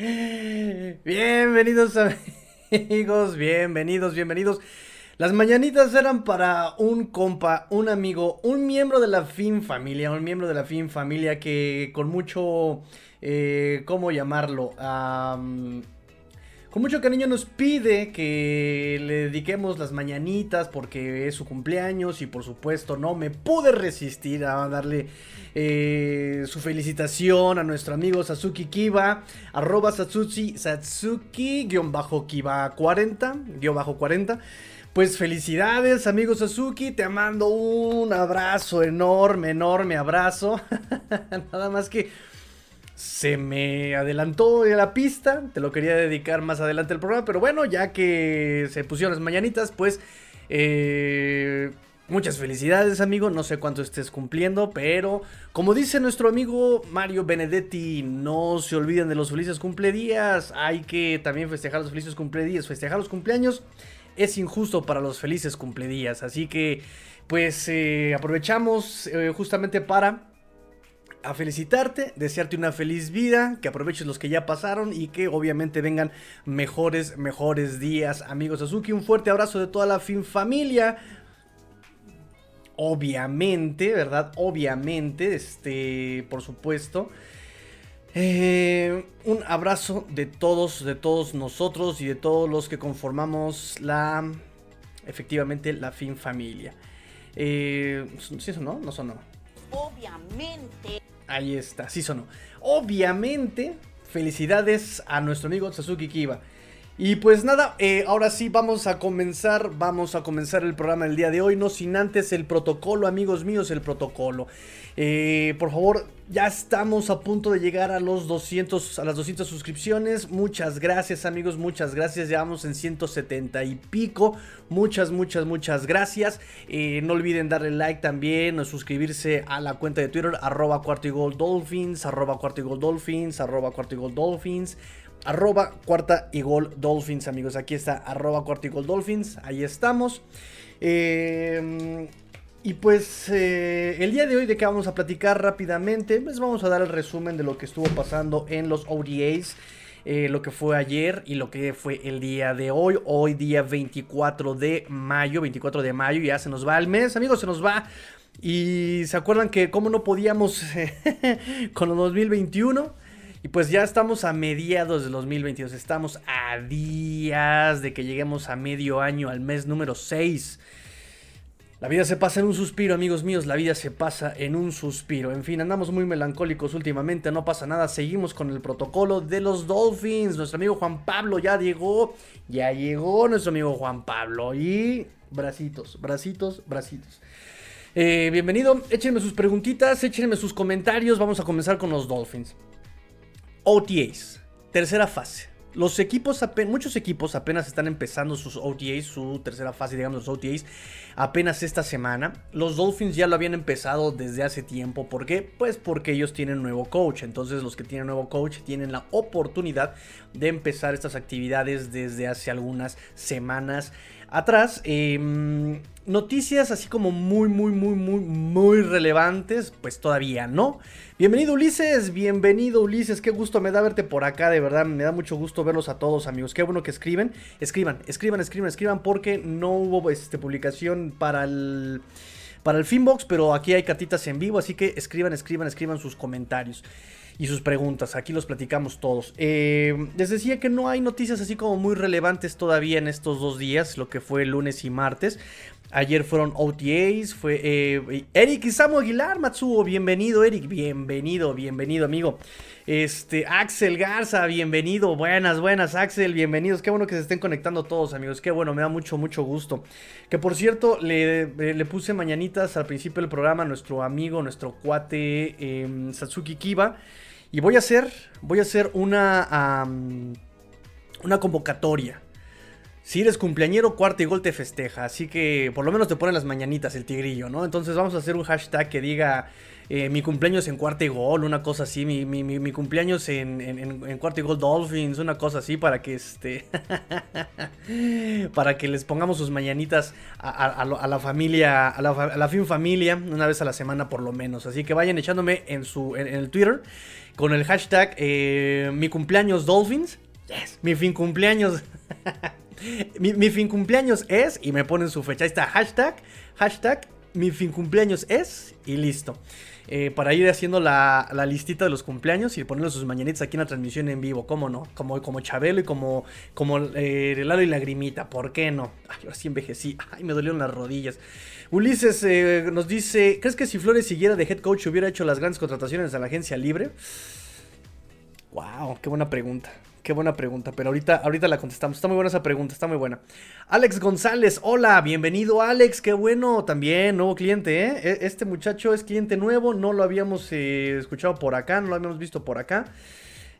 Bienvenidos amigos, bienvenidos, bienvenidos. Las mañanitas eran para un compa, un amigo, un miembro de la Fin Familia, un miembro de la Fin Familia que con mucho, eh, ¿cómo llamarlo? con mucho cariño nos pide que le dediquemos las mañanitas porque es su cumpleaños y por supuesto no me pude resistir a darle eh, su felicitación a nuestro amigo Satsuki Kiba, arroba Satsuki, Satsuki-Kiba 40, 40. Pues felicidades, amigo Sasuki. Te mando un abrazo enorme, enorme abrazo. Nada más que se me adelantó la pista. Te lo quería dedicar más adelante el programa. Pero bueno, ya que se pusieron las mañanitas, pues. Eh, muchas felicidades, amigo. No sé cuánto estés cumpliendo, pero como dice nuestro amigo Mario Benedetti, no se olviden de los felices cumpledías. Hay que también festejar los felices cumpledías, festejar los cumpleaños. Es injusto para los felices cumpledías. Así que, pues, eh, aprovechamos eh, justamente para a felicitarte, desearte una feliz vida, que aproveches los que ya pasaron y que obviamente vengan mejores, mejores días, amigos Azuki. Un fuerte abrazo de toda la fin familia. Obviamente, ¿verdad? Obviamente, este, por supuesto. Eh, un abrazo de todos, de todos nosotros y de todos los que conformamos la, efectivamente, la fin familia. Eh, ¿Sí sonó? No sonó. Obviamente. Ahí está, sí sonó. Obviamente, felicidades a nuestro amigo Sasuke Kiba. Y pues nada, eh, ahora sí vamos a comenzar, vamos a comenzar el programa del día de hoy, no sin antes el protocolo, amigos míos, el protocolo. Eh, por favor, ya estamos a punto de llegar a los 200, a las 200 suscripciones. Muchas gracias, amigos, muchas gracias. Ya vamos en 170 y pico. Muchas, muchas, muchas gracias. Eh, no olviden darle like también, suscribirse a la cuenta de Twitter, arroba Dolphins, arroba Dolphins, arroba Dolphins arroba cuarta y gol Dolphins, amigos. Aquí está, arroba cuarta y gol Dolphins. Ahí estamos. Eh, y pues eh, el día de hoy de que vamos a platicar rápidamente, pues vamos a dar el resumen de lo que estuvo pasando en los ODAs. Eh, lo que fue ayer y lo que fue el día de hoy. Hoy día 24 de mayo, 24 de mayo, ya se nos va el mes, amigos, se nos va. Y se acuerdan que cómo no podíamos con el 2021. Y pues ya estamos a mediados del 2022, estamos a días de que lleguemos a medio año, al mes número 6. La vida se pasa en un suspiro, amigos míos, la vida se pasa en un suspiro. En fin, andamos muy melancólicos últimamente, no pasa nada, seguimos con el protocolo de los Dolphins. Nuestro amigo Juan Pablo ya llegó, ya llegó nuestro amigo Juan Pablo. Y bracitos, bracitos, bracitos. Eh, bienvenido, échenme sus preguntitas, échenme sus comentarios, vamos a comenzar con los Dolphins. OTAs, tercera fase. Los equipos, muchos equipos apenas están empezando sus OTAs, su tercera fase, digamos, los OTAs, apenas esta semana. Los Dolphins ya lo habían empezado desde hace tiempo. ¿Por qué? Pues porque ellos tienen nuevo coach. Entonces los que tienen nuevo coach tienen la oportunidad de empezar estas actividades desde hace algunas semanas atrás. Em, noticias así como muy, muy, muy, muy, muy relevantes, pues todavía no. Bienvenido Ulises, bienvenido Ulises, qué gusto me da verte por acá, de verdad, me da mucho gusto verlos a todos amigos, qué bueno que escriben, escriban, escriban, escriban, escriban, porque no hubo este, publicación para el... Para el Finbox, pero aquí hay cartitas en vivo, así que escriban, escriban, escriban sus comentarios y sus preguntas. Aquí los platicamos todos. Eh, les decía que no hay noticias así como muy relevantes todavía en estos dos días, lo que fue lunes y martes. Ayer fueron OTAs, fue eh, Eric Isamu Aguilar, Matsuo, bienvenido Eric, bienvenido, bienvenido amigo. Este, Axel Garza, bienvenido, buenas, buenas Axel, bienvenidos, qué bueno que se estén conectando todos amigos, qué bueno, me da mucho, mucho gusto. Que por cierto, le, le puse mañanitas al principio del programa a nuestro amigo, nuestro cuate em, Satsuki Kiba. Y voy a hacer, voy a hacer una, una convocatoria. Si eres cumpleañero, cuarto y gol te festeja. Así que por lo menos te ponen las mañanitas el tigrillo, ¿no? Entonces vamos a hacer un hashtag que diga eh, mi cumpleaños en cuarto y gol, una cosa así. Mi, mi, cumpleaños en, en, cuarto y gol Dolphins, una cosa así para que este. para que les pongamos sus mañanitas a, la familia, a la, fin familia, una vez a la semana por lo menos. Así que vayan echándome en, su, en, el Twitter con el hashtag eh, mi cumpleaños Dolphins. Yes, mi fin cumpleaños. mi, fin cumpleaños es, y me ponen su fecha. Ahí está, hashtag, hashtag, mi fin cumpleaños es, y listo. Eh, para ir haciendo la, listita de los cumpleaños y ponerle sus mañanitas aquí en la transmisión en vivo, ¿cómo no? Como, como Chabelo y como, como eh, Lalo y Lagrimita, ¿por qué no? Ay, ahora sí envejecí, ay, me dolieron las rodillas. Ulises eh, nos dice, ¿crees que si Flores siguiera de head coach hubiera hecho las grandes contrataciones a la agencia libre? Wow, qué buena pregunta. Qué buena pregunta, pero ahorita, ahorita la contestamos. Está muy buena esa pregunta, está muy buena. Alex González, hola, bienvenido Alex, qué bueno, también nuevo cliente, ¿eh? E, este muchacho es cliente nuevo, no lo habíamos eh, escuchado por acá, no lo habíamos visto por acá.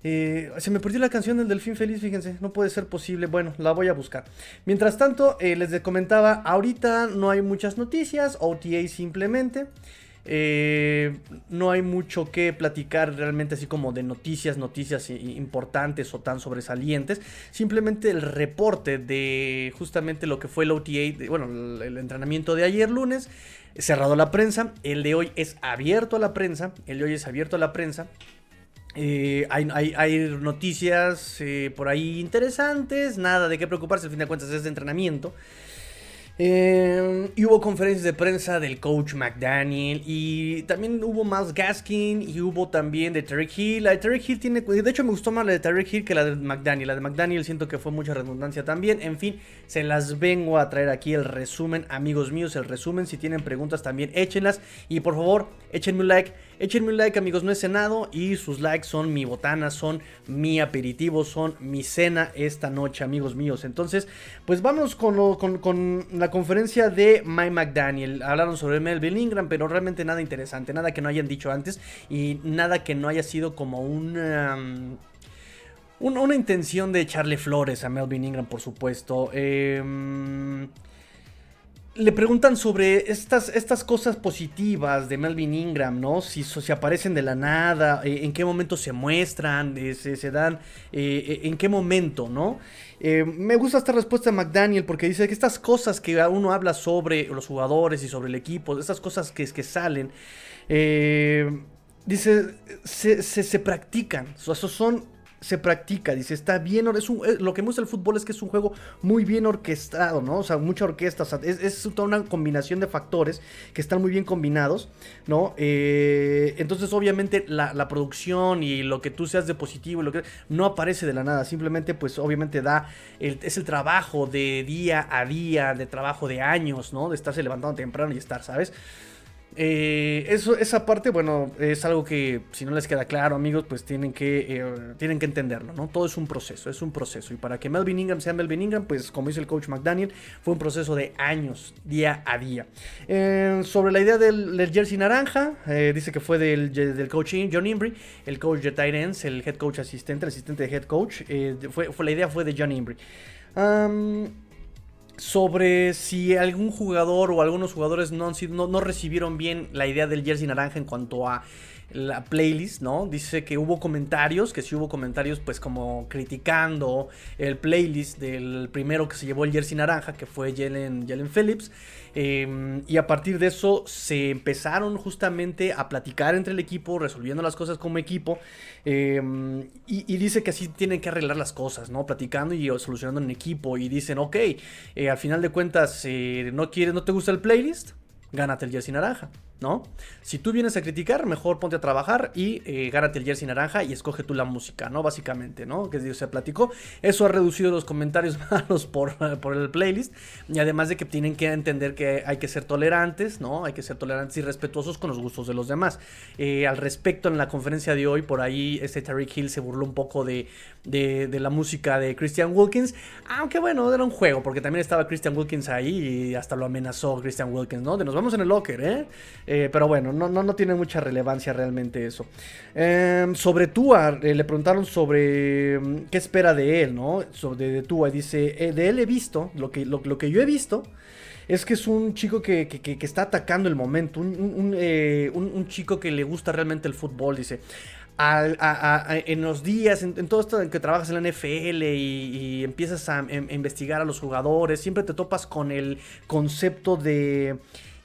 Eh, se me perdió la canción del Delfín Feliz, fíjense, no puede ser posible. Bueno, la voy a buscar. Mientras tanto, les comentaba, ahorita no hay muchas noticias, OTA simplemente. Eh, no hay mucho que platicar realmente así como de noticias, noticias importantes o tan sobresalientes. Simplemente el reporte de justamente lo que fue el OTA, bueno, el, entrenamiento de ayer lunes, cerrado la prensa. El de hoy es abierto a la prensa. El de hoy es abierto a la prensa. Eh, hay, noticias eh, por ahí interesantes, nada de qué preocuparse, al fin de cuentas es de entrenamiento. Eh, y hubo conferencias de prensa del coach McDaniel. Y también hubo más Gaskin. Y hubo también de Terry Hill. La de Terry Hill tiene. De hecho, me gustó más la de Terry Hill que la de McDaniel. La de McDaniel siento que fue mucha redundancia también. En fin, se las vengo a traer aquí el resumen, amigos míos. El resumen. Si tienen preguntas también, échenlas. Y por favor, échenme un like Échenme un like, amigos, no he cenado y sus likes son mi botana, son mi aperitivo, son mi cena esta noche, amigos míos. Entonces, pues vamos con, la conferencia de Mike McDaniel. Hablaron sobre Melvin Ingram, pero realmente nada interesante, nada que no hayan dicho antes y nada que no haya sido como una... una, intención de echarle flores a Melvin Ingram, por supuesto. Eh, le preguntan sobre estas, estas cosas positivas de Melvin Ingram, ¿no? Si, si aparecen de la nada, eh, en qué momento se muestran, eh, se, dan, eh, en qué momento, ¿no? me gusta esta respuesta de McDaniel porque dice que estas cosas que uno habla sobre los jugadores y sobre el equipo, estas cosas que, que salen, dice, se, se, se practican, o son se practica, dice, está bien, es eh, lo que me gusta el fútbol es que es un juego muy bien orquestado, ¿no? O sea, mucha orquesta, es, toda una combinación de factores que están muy bien combinados, ¿no? Eh, entonces, obviamente, la, producción y lo que tú seas de positivo, lo que no aparece de la nada, simplemente, pues, obviamente da, es el trabajo de día a día, de trabajo de años, ¿no? De estarse levantando temprano y estar, ¿sabes? Eh, eso, esa parte, bueno, es algo que si no les queda claro, amigos, pues tienen que, eh, tienen que entenderlo, ¿no? Todo es un proceso, es un proceso. Y para que Melvin Ingram sea Melvin Ingram, pues como dice el coach McDaniel, fue un proceso de años, día a día. Eh, sobre la idea del, jersey naranja, dice que fue del, del coach John Imbri, el coach de Titans, el head coach asistente, el asistente de head coach. fue, la idea fue de John Imbri sobre si algún jugador o algunos jugadores no, no, recibieron bien la idea del jersey naranja en cuanto a la playlist, ¿no? Dice que hubo comentarios, que sí hubo comentarios pues como criticando el playlist del primero que se llevó el jersey naranja, que fue Jalen, Jalen Phillips. Em, y a partir de eso se empezaron justamente a platicar entre el equipo, resolviendo las cosas como equipo. Em, y, dice que así tienen que arreglar las cosas, ¿no? Platicando y solucionando en equipo. Y dicen, ok, eh, al final de cuentas, eh, ¿no, quieres, ¿no te gusta el playlist? Gánate el jersey naranja. ¿No? Si tú vienes a criticar, mejor ponte a trabajar y eh, gánate el jersey naranja y escoge tú la música, ¿no? Básicamente, ¿no? Que se platicó. Eso ha reducido los comentarios malos por, por el playlist. Y además de que tienen que entender que hay que ser tolerantes, ¿no? Hay que ser tolerantes y respetuosos con los gustos de los demás. Eh, al respecto, en la conferencia de hoy, por ahí este Tariq Hill se burló un poco de, de, la música de Christian Wilkins. Aunque bueno, era un juego, porque también estaba Christian Wilkins ahí y hasta lo amenazó Christian Wilkins, ¿no? De nos vamos en el locker, ¿eh? Eh, pero bueno, no, no, no, tiene mucha relevancia realmente eso. Em, sobre Tua, eh, le preguntaron sobre mm, qué espera de él, ¿no? Sobre de Tua. Dice, eh, de él he visto, lo que, lo, que yo he visto es que es un chico que, está atacando el momento, un, chico que le gusta realmente el fútbol, dice. en los días, en, todo esto en que trabajas en la NFL y, empiezas em, a, investigar a los jugadores, siempre te topas con el concepto de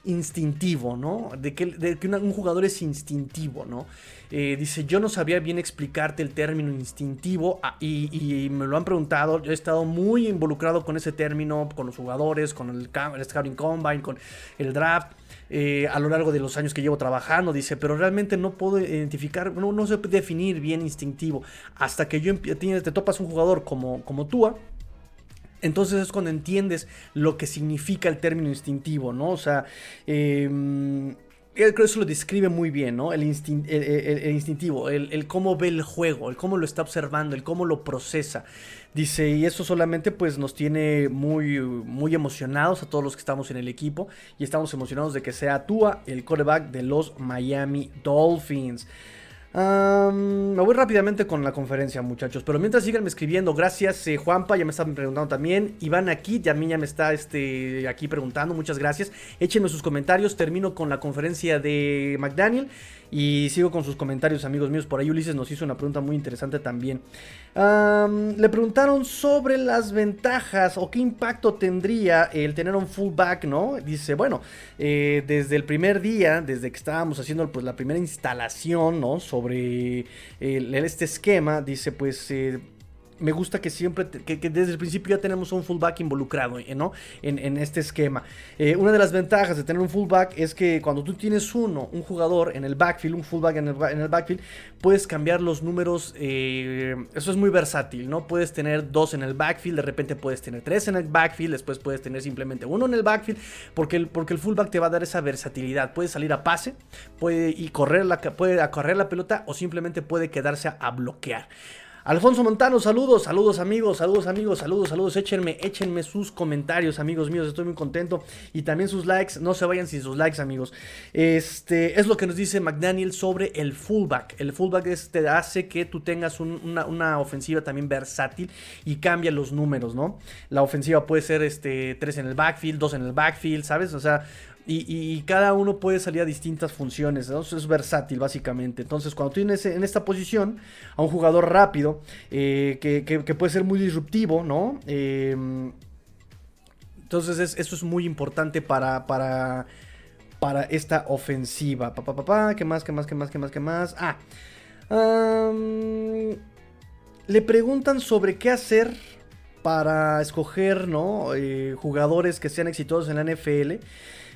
instintivo, ¿no? De que, un jugador es instintivo, ¿no? Eh, dice, yo no sabía bien explicarte el término instintivo ah, y, me lo han preguntado, yo he estado muy involucrado con ese término, con los jugadores, con el, Scouting Combine, con el draft. Eh, a lo largo de los años que llevo trabajando, dice, pero realmente no puedo identificar, no, no sé definir bien instintivo. Hasta que yo te topas un jugador como, como Tua, entonces es cuando entiendes lo que significa el término instintivo, ¿no? O sea, eh, creo que eso lo describe muy bien, ¿no? El, instintivo, el, cómo ve el juego, el cómo lo está observando, el cómo lo procesa. Dice, y eso solamente pues nos tiene muy, muy emocionados a todos los que estamos en el equipo y estamos emocionados de que sea Tua el quarterback de los Miami Dolphins me voy rápidamente con la conferencia, muchachos. Pero mientras sigan escribiendo, gracias, eh, Juanpa, ya me están preguntando también. Iván aquí, ya ya me está este, aquí preguntando, muchas gracias. Échenme sus comentarios. Termino con la conferencia de McDaniel. Y sigo con sus comentarios, amigos míos. Por ahí Ulises nos hizo una pregunta muy interesante también. le preguntaron sobre las ventajas o qué impacto tendría el tener un fullback, ¿no? Dice, bueno, eh, desde el primer día, desde que estábamos haciendo pues, la primera instalación, ¿no? Sobre este esquema, dice, pues... Eh, me gusta que siempre, que, desde el principio ya tenemos un fullback involucrado eh, ¿no? en, este esquema. Eh, una de las ventajas de tener un fullback es que cuando tú tienes uno, un jugador en el backfield, un fullback en el, backfield, puedes cambiar los números. Eh, eso es muy versátil, ¿no? Puedes tener dos en el backfield, de repente puedes tener tres en el backfield, después puedes tener simplemente uno en el backfield, porque el, porque el fullback te va a dar esa versatilidad. Puede salir a pase, puede y correr la, puede correr la pelota o simplemente puede quedarse a bloquear. Alfonso Montano, saludos, saludos amigos, saludos amigos, saludos, saludos. Échenme, échenme sus comentarios, amigos míos. Estoy muy contento. Y también sus likes. No se vayan sin sus likes, amigos. Este es lo que nos dice McDaniel sobre el fullback. El fullback te hace que tú tengas una, ofensiva también versátil y cambia los números, ¿no? La ofensiva puede ser este 3 en el backfield, 2 en el backfield, ¿sabes? O sea, y, cada uno puede salir a distintas funciones, es versátil básicamente. Entonces, cuando tienes en esta posición a un jugador rápido, eh, que, puede ser muy disruptivo, ¿no? Em, entonces, eso es muy importante para, para, para esta ofensiva. Pa, pa, pa, ¿Qué más, qué más, qué más, qué más, qué más? Ah. le preguntan sobre qué hacer para escoger, ¿no? Eh, jugadores que sean exitosos en la NFL.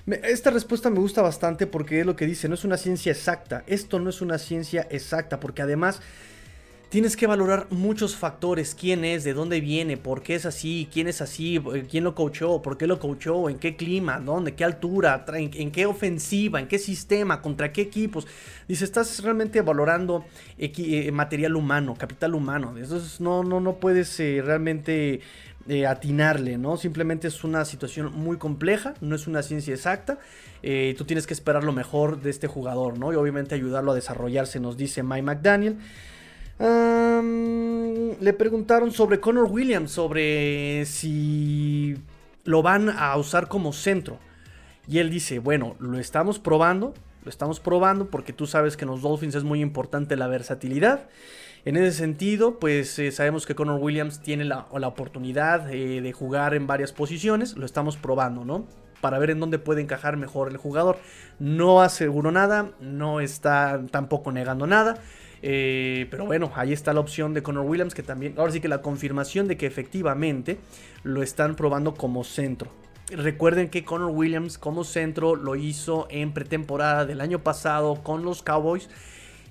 Esta respuesta me gusta bastante porque es lo que dice, no es una ciencia exacta. Esto no es una ciencia exacta porque además tienes que valorar muchos factores, quién es, de dónde viene, por qué es así, quién es así, eh, quién lo coachó, por qué lo coachó, en qué clima, dónde, qué altura, en, qué ofensiva, en qué sistema, contra qué equipos. Dice, estás realmente valorando eh, material humano, capital humano. Entonces no, no, no puedes eh, realmente atinarle, ¿no? Simplemente es una situación muy compleja, no es una ciencia exacta. Eh, tú tienes que esperar lo mejor de este jugador, ¿no? Y obviamente ayudarlo a desarrollarse, nos dice Mike McDaniel. le preguntaron sobre Connor Williams, sobre si lo van a usar como centro. Y él dice, bueno, lo estamos probando, lo estamos probando porque tú sabes que en los Dolphins es muy importante la versatilidad. En ese sentido, pues eh, sabemos que Connor Williams tiene la, oportunidad eh, de jugar en varias posiciones, lo estamos probando, ¿no? Para ver en dónde puede encajar mejor el jugador. No aseguro nada, no está tampoco negando nada. Eh, pero bueno, ahí está la opción de Connor Williams, que también, ahora sí que la confirmación de que efectivamente lo están probando como centro. Recuerden que Connor Williams como centro lo hizo en pretemporada del año pasado con los Cowboys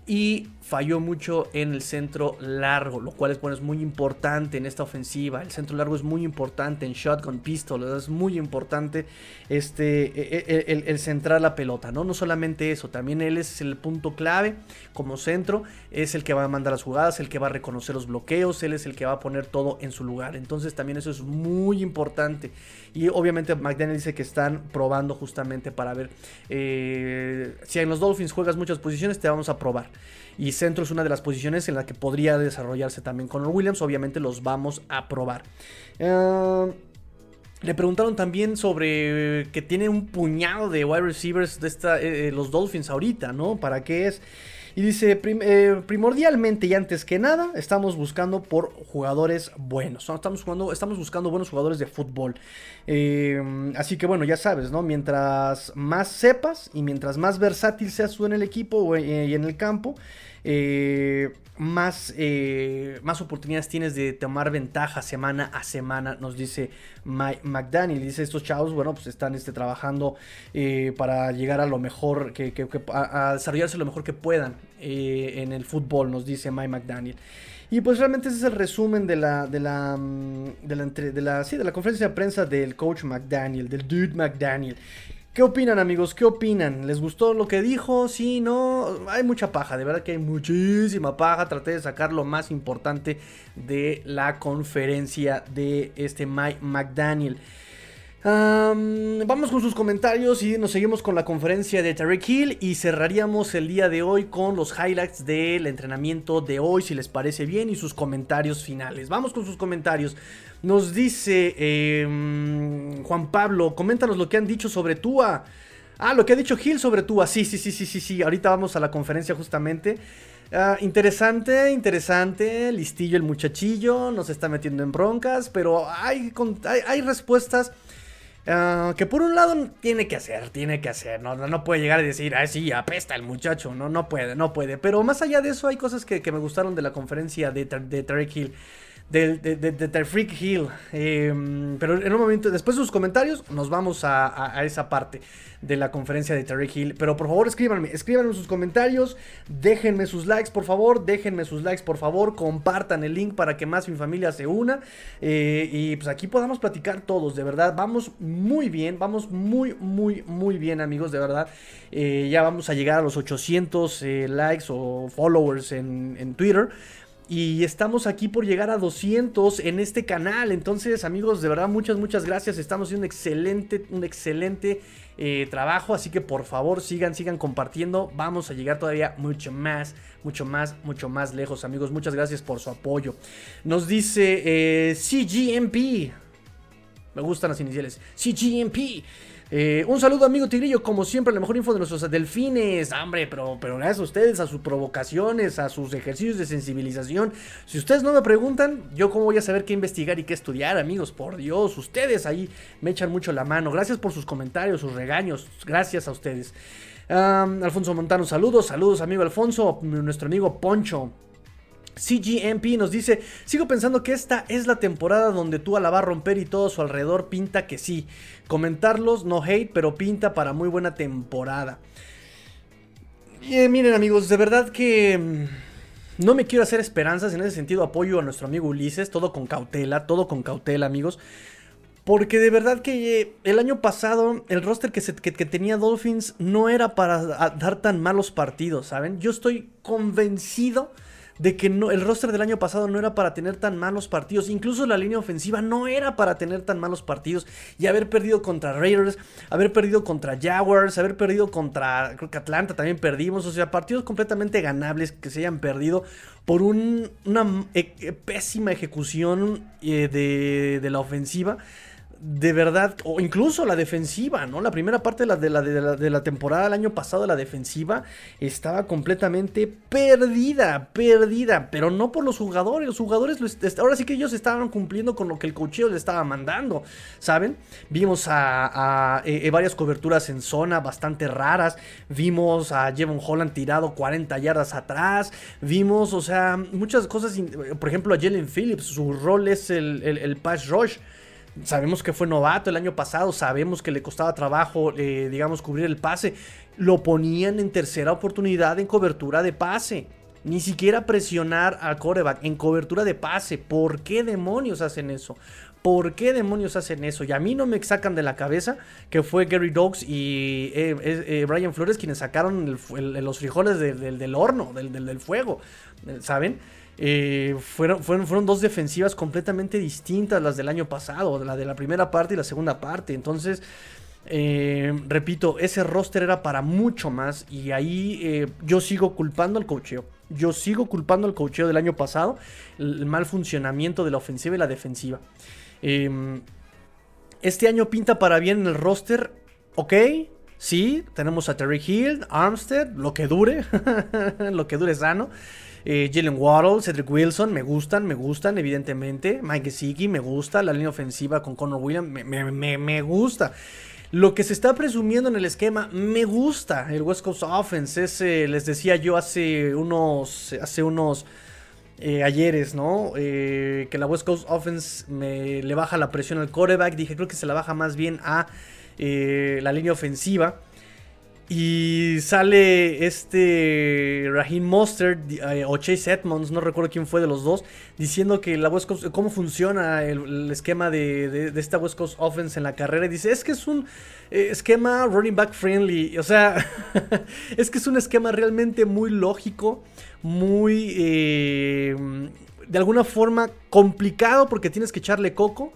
y falló mucho en el centro largo, lo cual es, bueno, es muy importante en esta ofensiva. El centro largo es muy importante en shotgun pistol, es muy importante este, e, e, el, centrar la pelota, ¿no? No solamente eso, también él es el punto clave como centro, es el que va a mandar las jugadas, el que va a reconocer los bloqueos, él es el que va a poner todo en su lugar. Entonces también eso es muy importante. Y obviamente McDaniel dice que están probando justamente para ver eh, si en los Dolphins juegas muchas posiciones, te vamos a probar y centro es una de las posiciones en la que podría desarrollarse también con Williams. Obviamente los vamos a probar. Eh, le preguntaron también sobre que tiene un puñado de wide receivers de esta, eh, eh, los Dolphins ahorita, ¿no? ¿Para qué es? Y dice, primordialmente y antes que nada, estamos buscando por jugadores buenos. Estamos, jugando, estamos buscando buenos jugadores de fútbol. así que bueno, ya sabes, ¿no? Mientras más sepas y mientras más versátil seas tú en el equipo y en el campo, eh, más, eh, más oportunidades tienes de tomar ventaja semana a semana, nos dice Mike McDaniel. Dice, estos chavos, bueno, pues están este, trabajando eh, para llegar a lo mejor, que, a, desarrollarse lo mejor que puedan en el fútbol, nos dice Mike McDaniel. Y pues realmente ese es el resumen de la, de la, mm, de la, de de la conferencia de prensa del coach McDaniel, del dude McDaniel. ¿Qué opinan amigos? ¿Qué opinan? ¿Les gustó lo que dijo? Sí, no. Hay mucha paja, de verdad que hay muchísima paja. Traté de sacar lo más importante de la conferencia de este Mike McDaniel vamos con sus comentarios y nos seguimos con la conferencia de Tarek Hill y cerraríamos el día de hoy con los highlights del entrenamiento de hoy, si les parece bien, y sus comentarios finales. Vamos con sus comentarios. Nos dice em, Juan Pablo, coméntanos lo que han dicho sobre Tua. Ah, lo que ha dicho Hill sobre Tua. Sí, sí, sí, sí, sí, sí. Ahorita vamos a la conferencia justamente. Ah, interesante, interesante, listillo el muchachillo, nos está metiendo en broncas, pero hay, hay, respuestas Ah, que por un lado tiene que hacer, tiene que hacer, no, no, puede llegar a decir, ah, sí, apesta el muchacho, no, no puede, no puede. Pero más allá de eso, hay cosas que, me gustaron de la conferencia de, de Hill de, de, Freak Hill. Em, pero en un momento, después de sus comentarios, nos vamos a, esa parte de la conferencia de Terry Hill. Pero por favor, escríbanme, escríbanme sus comentarios, déjenme sus likes, por favor, déjenme sus likes, por favor, compartan el link para que más mi familia se una. Eh, y pues aquí podamos platicar todos, de verdad. Vamos muy bien, vamos muy, muy, muy bien, amigos, de verdad. Eh, ya vamos a llegar a los 800 eh, likes o followers en Twitter. Y estamos aquí por llegar a 200 en este canal. Entonces, amigos, de verdad, muchas, muchas gracias. Estamos haciendo un excelente, un excelente eh, trabajo. Así que por favor, sigan, sigan compartiendo. Vamos a llegar todavía mucho más, mucho más, mucho más lejos, amigos. Muchas gracias por su apoyo. Nos dice eh, CGMP. Me gustan las iniciales. CGMP. Eh, un saludo, amigo Tigrillo. Como siempre, la mejor info de nuestros delfines. Hombre, pero, pero gracias a ustedes, a sus provocaciones, a sus ejercicios de sensibilización. Si ustedes no me preguntan, yo cómo voy a saber qué investigar y qué estudiar, amigos. Por Dios, ustedes ahí me echan mucho la mano. Gracias por sus comentarios, sus regaños. Gracias a ustedes. Alfonso Montano, saludos, saludos, amigo Alfonso. Nuestro amigo Poncho. CGMP nos dice, sigo pensando que esta es la temporada donde tú la va a romper y todo su alrededor pinta que sí. Comentarlos, no hate, pero pinta para muy buena temporada. Eh, miren amigos, de verdad que mm, no me quiero hacer esperanzas, en ese sentido apoyo a nuestro amigo Ulises, todo con cautela, todo con cautela amigos. Porque de verdad que eh, el año pasado el roster que, que tenía Dolphins no era para dar tan malos partidos, ¿saben? Yo estoy convencido de que no, el roster del año pasado no era para tener tan malos partidos. Incluso la línea ofensiva no era para tener tan malos partidos. Y haber perdido contra Raiders, haber perdido contra Jaguars, haber perdido contra, creo que Atlanta también perdimos. O sea, partidos completamente ganables que se hayan perdido por una e, pésima ejecución eh, de, de la ofensiva de verdad, o incluso la defensiva, ¿no? La primera parte de la, de la, de la, temporada del año pasado, la defensiva estaba completamente perdida, perdida, pero no por los jugadores, los jugadores, ahora sí que ellos estaban cumpliendo con lo que el cocheo les estaba mandando, ¿saben? Vimos a, eh, eh, varias coberturas en zona bastante raras, vimos a Jevon Holland tirado 40 yardas atrás, vimos, o sea, muchas cosas, por ejemplo, a Jalen Phillips, su rol es el, el, el pass rush, Sabemos que fue novato el año pasado, sabemos que le costaba trabajo, eh, digamos, cubrir el pase. Lo ponían en tercera oportunidad en cobertura de pase. Ni siquiera presionar al coreback en cobertura de pase. ¿Por qué demonios hacen eso? ¿Por qué demonios hacen eso? Y a mí no me sacan de la cabeza que fue Gary Dogs y eh, eh, Brian Flores quienes sacaron los frijoles del horno, del, fuego, ¿saben? Eh, fueron, fueron, fueron, dos defensivas completamente distintas las del año pasado, la de la primera parte y la segunda parte. Entonces, repito, ese roster era para mucho más y ahí yo sigo culpando al cocheo. Yo sigo culpando al cocheo del año pasado, el mal funcionamiento de la ofensiva y la defensiva. Em, este año pinta para bien en el roster. Ok, sí, tenemos a Terry Hill, Armstead, lo que dure, lo que dure sano. Eh, Jalen Waddle, Cedric Wilson, me gustan, me gustan, evidentemente. Mike Gesicki, me gusta. La línea ofensiva con Connor Williams, me, gusta. Lo que se está presumiendo en el esquema, me gusta. El West Coast Offense, ese, les decía yo hace unos, hace unos eh, ayeres, ¿no? Eh, que la West Coast Offense me, le baja la presión al quarterback. Dije, creo que se la baja más bien a eh, la línea ofensiva. Y sale este Raheem Mostert o Chase Edmonds, no recuerdo quién fue de los dos, diciendo que la West Coast, cómo funciona el, esquema de, esta West Coast Offense en la carrera. Y dice, es que es un esquema running back friendly. O sea, es que es un esquema realmente muy lógico muy, eh, de alguna forma, complicado porque tienes que echarle coco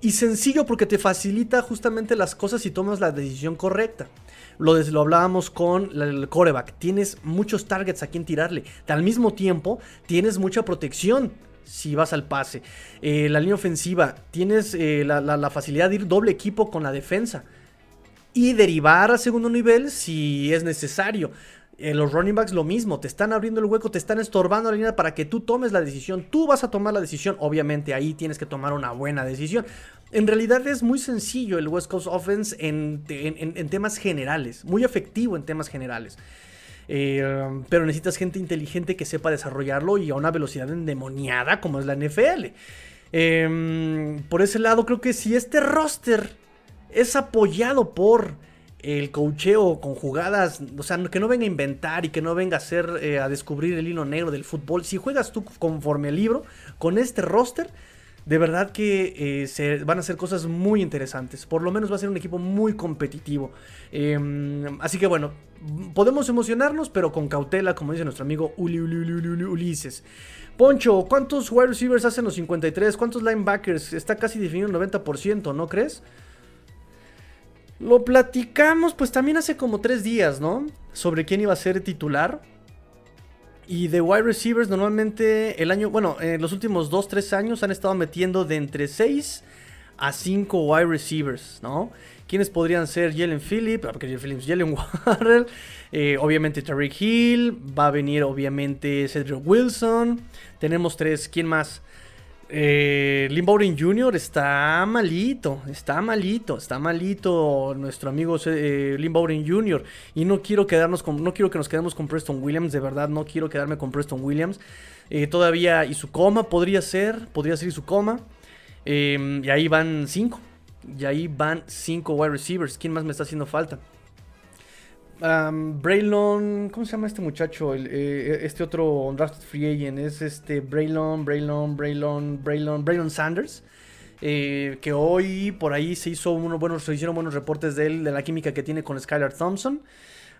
y sencillo porque te facilita justamente las cosas y tomas la decisión correcta. Lo, hablábamos con el coreback. Tienes muchos targets a quien tirarle. Al mismo tiempo, tienes mucha protección si vas al pase. Eh, la línea ofensiva, tienes eh, la, facilidad de ir doble equipo con la defensa. Y derivar a segundo nivel si es necesario. En los running backs lo mismo, te están abriendo el hueco, te están estorbando la línea para que tú tomes la decisión. Tú vas a tomar la decisión, obviamente ahí tienes que tomar una buena decisión. En realidad es muy sencillo el West Coast Offense en, temas generales, muy efectivo en temas generales. Eh, pero necesitas gente inteligente que sepa desarrollarlo y a una velocidad endemoniada como es la NFL. Em, por ese lado creo que si este roster es apoyado por el cocheo con jugadas, o sea, que no venga a inventar y que no venga a hacer, eh, a descubrir el hilo negro del fútbol. Si juegas tú conforme al libro, con este roster, de verdad que eh, se van a hacer cosas muy interesantes. Por lo menos va a ser un equipo muy competitivo. Em, así que bueno, podemos emocionarnos, pero con cautela, como dice nuestro amigo Uli, Ulises. Poncho, ¿cuántos wide receivers hacen los 53? ¿Cuántos linebackers? Está casi definido el 90%, ¿no crees? Lo platicamos pues también hace como tres días, ¿no? Sobre quién iba a ser titular. Y de wide receivers normalmente el año, bueno, en los últimos 2, 3 años han estado metiendo de entre 6 a 5 wide receivers, ¿no? ¿Quiénes podrían ser Jalen Phillips? Ah, porque Jalen Phillips, Jalen Warren, eh, obviamente Tariq Hill, va a venir obviamente Cedric Wilson. Tenemos tres, ¿quién más? Eh, Jr. está malito, está malito, está malito nuestro amigo eh, Jr. Y no quiero quedarnos con, no quiero que nos quedemos con Preston Williams, de verdad, no quiero quedarme con Preston Williams. Eh, todavía y su coma podría ser, podría ser y su coma. Em, y ahí van cinco, y ahí van cinco wide receivers. ¿Quién más me está haciendo falta? Braylon, ¿cómo se llama este muchacho? Eh, este otro draft free agent es este Braylon, Braylon, Braylon, Braylon, Braylon Sanders. Eh, que hoy por ahí se hizo unos buenos, se hicieron buenos reportes de él, de la química que tiene con Skylar Thompson.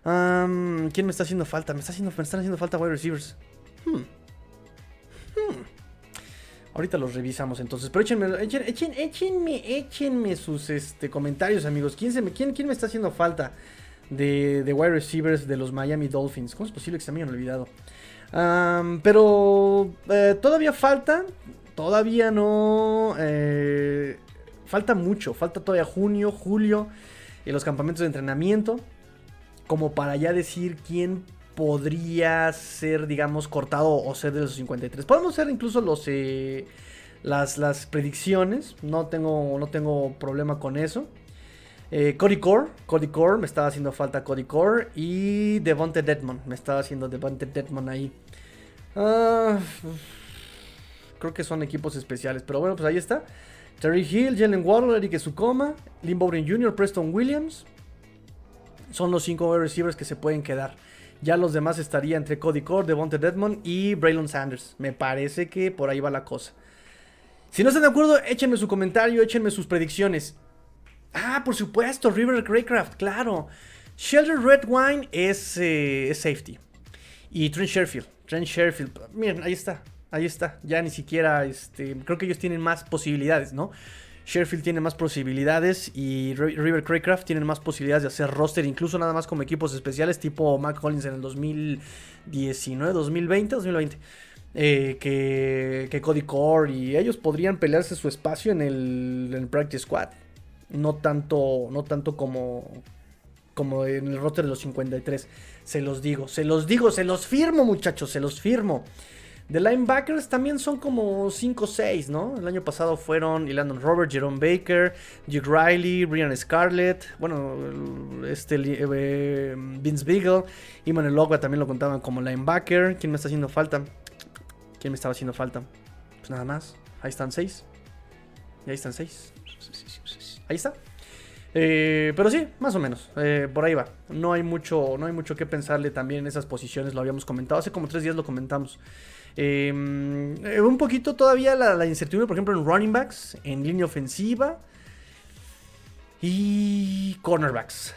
¿Quién me está haciendo falta? Me, está haciendo, me están haciendo falta wide receivers. Hmm. Hmm. Ahorita los revisamos entonces. Pero échenme, échenme, échenme sus este, comentarios, amigos. ¿Quién, se me, quién, ¿Quién me está haciendo falta? De, wide receivers de los Miami Dolphins. ¿Cómo es posible que se me hayan olvidado? pero eh, todavía falta, todavía no... Eh, falta mucho, falta todavía junio, julio, en los campamentos de entrenamiento, como para ya decir quién podría ser, digamos, cortado o ser de los 53. Podemos hacer incluso los... Eh, las, las predicciones, no tengo, no tengo problema con eso. Eh, Cody Core, Cody Core, me estaba haciendo falta Cody Core. Y Devonte Deadman, me estaba haciendo Devonte Deadman ahí. Ah, creo que son equipos especiales, pero bueno, pues ahí está. Terry Hill, Jalen Waddle, Eric Sukoma, Lynn Bowden Jr., Preston Williams. Son los cinco receivers que se pueden quedar. Ya los demás estaría entre Cody Core, Devonta Dedmon y Braylon Sanders. Me parece que por ahí va la cosa. Si no están de acuerdo, échenme su comentario, échenme sus predicciones. Ah, por supuesto, River Craycraft, claro. Shelter Red Wine es, eh, es safety. Y Trent Sherfield. Trent Sherfield. Miren, ahí está. Ahí está. Ya ni siquiera, este, creo que ellos tienen más posibilidades, ¿no? Sherfield tiene más posibilidades y River Craycraft tienen más posibilidades de hacer roster, incluso nada más como equipos especiales, tipo Mac Collins en el 2019, 2020, 2020. que, que, Cody Core y ellos podrían pelearse su espacio en el Practice Squad. No tanto, no tanto como, como en el roster de los 53. Se los digo, se los digo, se los firmo, muchachos, se los firmo. De linebackers también son como 5 o 6, ¿no? El año pasado fueron Landon Robert, Jerome Baker, Duke Riley, Brian Scarlett, bueno, este eh, Vince Beagle, Iman Elogba también lo contaban como linebacker. ¿Quién me está haciendo falta? ¿Quién me estaba haciendo falta? Pues nada más. Ahí están 6. Y ahí están 6. Ahí está. Eh, pero sí, más o menos. Eh, por ahí va. No hay mucho, no hay mucho que pensarle también en esas posiciones. Lo habíamos comentado. Hace como tres días lo comentamos. Em, eh, un poquito todavía la, incertidumbre, por ejemplo, en running backs, en línea ofensiva y cornerbacks,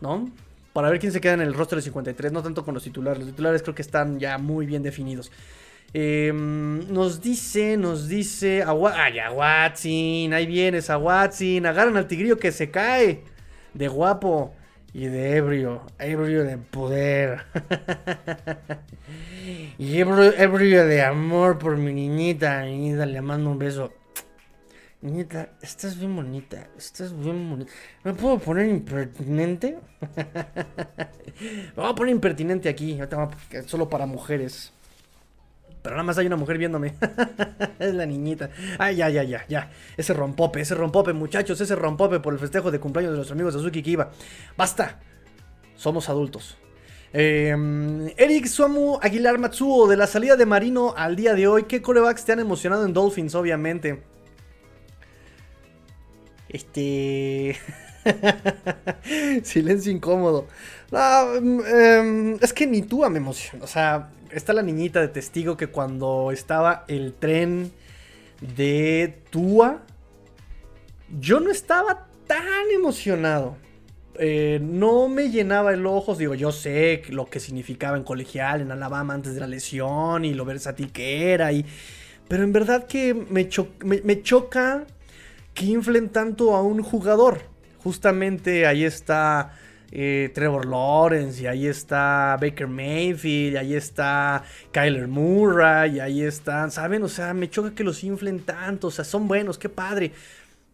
¿no? Para ver quién se queda en el roster de 53, no tanto con los titulares. Los titulares creo que están ya muy bien definidos. Em, nos dice, nos dice. Ay, a Watson, ahí vienes, a Watson. Agarran al tigrillo que se cae. De guapo y de ebrio. Ebrio de poder. Y ebrio, de amor por mi niñita. Niñita, le mando un beso. Niñita, estás bien bonita. Estás bien bonita. ¿Me puedo poner impertinente? Me voy a poner impertinente aquí. Solo para mujeres. Pero nada más hay una mujer viéndome. es la niñita. Ay, ya, ya, ya, ya. Ese rompope, ese rompope, muchachos. Ese rompope por el festejo de cumpleaños de nuestros amigos de Suzuki Kiba. Basta. Somos adultos. Em, Eric Suamu Aguilar Matsuo, de la salida de Marino al día de hoy, ¿qué corebacks te han emocionado en Dolphins, obviamente? Este. Silencio incómodo. Em, es que ni tú me emociona. O sea, está la niñita de testigo que cuando estaba el tren de Tua, yo no estaba tan emocionado. Eh, no me llenaba el ojo, digo, yo sé lo que significaba en colegial, en Alabama antes de la lesión y lo versátil que era, y, pero en verdad que me, me, choca que inflen tanto a un jugador. Justamente ahí está eh, Trevor Lawrence, y ahí está Baker Mayfield, y ahí está Kyler Murray, y ahí están, ¿saben? O sea, me choca que los inflen tanto, o sea, son buenos, qué padre.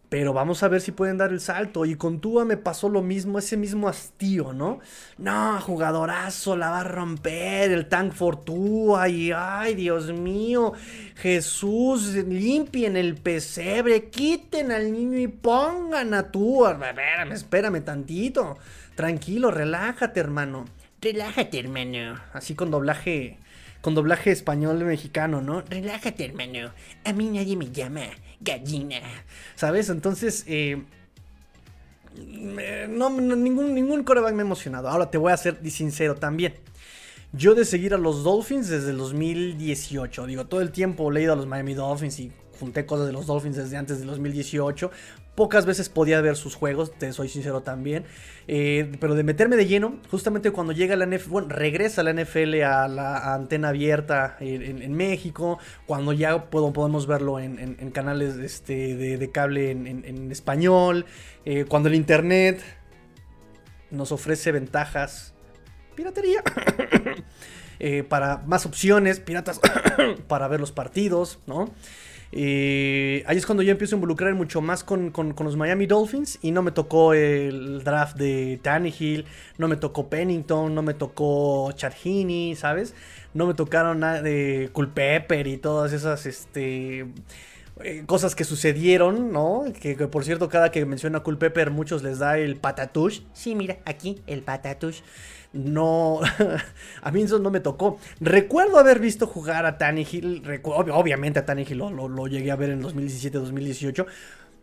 Pero vamos a ver si pueden dar el salto. Y con Tua me pasó lo mismo, ese mismo hastío, ¿no? No, jugadorazo, la va a romper, el tank for Tua. Y ay, Dios mío, Jesús, limpien el pesebre, quiten al niño y pongan a Tua. Espérame, espérame tantito. Tranquilo, relájate, hermano. Relájate, hermano. Así con doblaje, con doblaje español mexicano, ¿no? Relájate, hermano. A mí nadie me llama gallina. ¿Sabes? Entonces, eh, no, ningún, ningún coreback me ha emocionado. Ahora te voy a ser sincero también. Yo de seguir a los Dolphins desde el 2018. Digo, todo el tiempo he leído a los Miami Dolphins y junté cosas de los Dolphins desde antes del 2018. Pocas veces podía ver sus juegos, te soy sincero también. Eh, pero de meterme de lleno, justamente cuando llega la NFL, bueno, regresa la NFL a la antena abierta en, México, cuando ya podemos verlo en, canales este, de, cable en, español, eh, cuando el Internet nos ofrece ventajas, piratería. Eh, para más opciones, piratas, para ver los partidos, ¿no? Ahí es cuando yo empiezo a involucrar mucho más con, los Miami Dolphins y no me tocó el draft de Tannehill, no me tocó Pennington, no me tocó Chad Heaney, ¿sabes? No me tocaron nada de Culpepper y todas esas este, eh, cosas que sucedieron, ¿no? Que, por cierto, cada que menciona Culpepper, muchos les da el patatush. Sí, mira, aquí el patatush no, a mí eso no me tocó. Recuerdo haber visto jugar a Tannehill, obviamente a Tannehill lo, lo, llegué a ver en 2017-2018,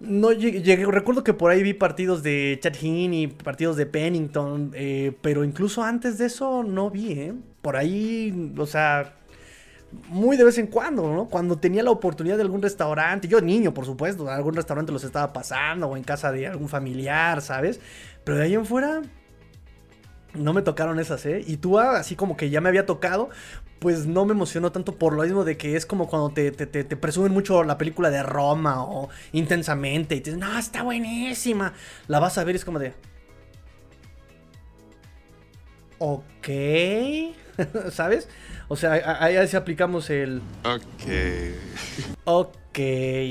No llegué, recuerdo que por ahí vi partidos de Chad y partidos de Pennington, eh, pero incluso antes de eso no vi, ¿eh? Por ahí, o sea, muy de vez en cuando, ¿no? Cuando tenía la oportunidad de algún restaurante, yo niño, por supuesto, algún restaurante los estaba pasando o en casa de algún familiar, ¿sabes? Pero de ahí en fuera, no me tocaron esas, ¿eh? Y tú, ah, así como que ya me había tocado, pues no me emocionó tanto por lo mismo de que es como cuando te, te, presumen mucho la película de Roma o intensamente y te dicen, no, está buenísima. La vas a ver y es como de... Ok, ¿sabes? O sea, ahí sí aplicamos el... Ok. Ok,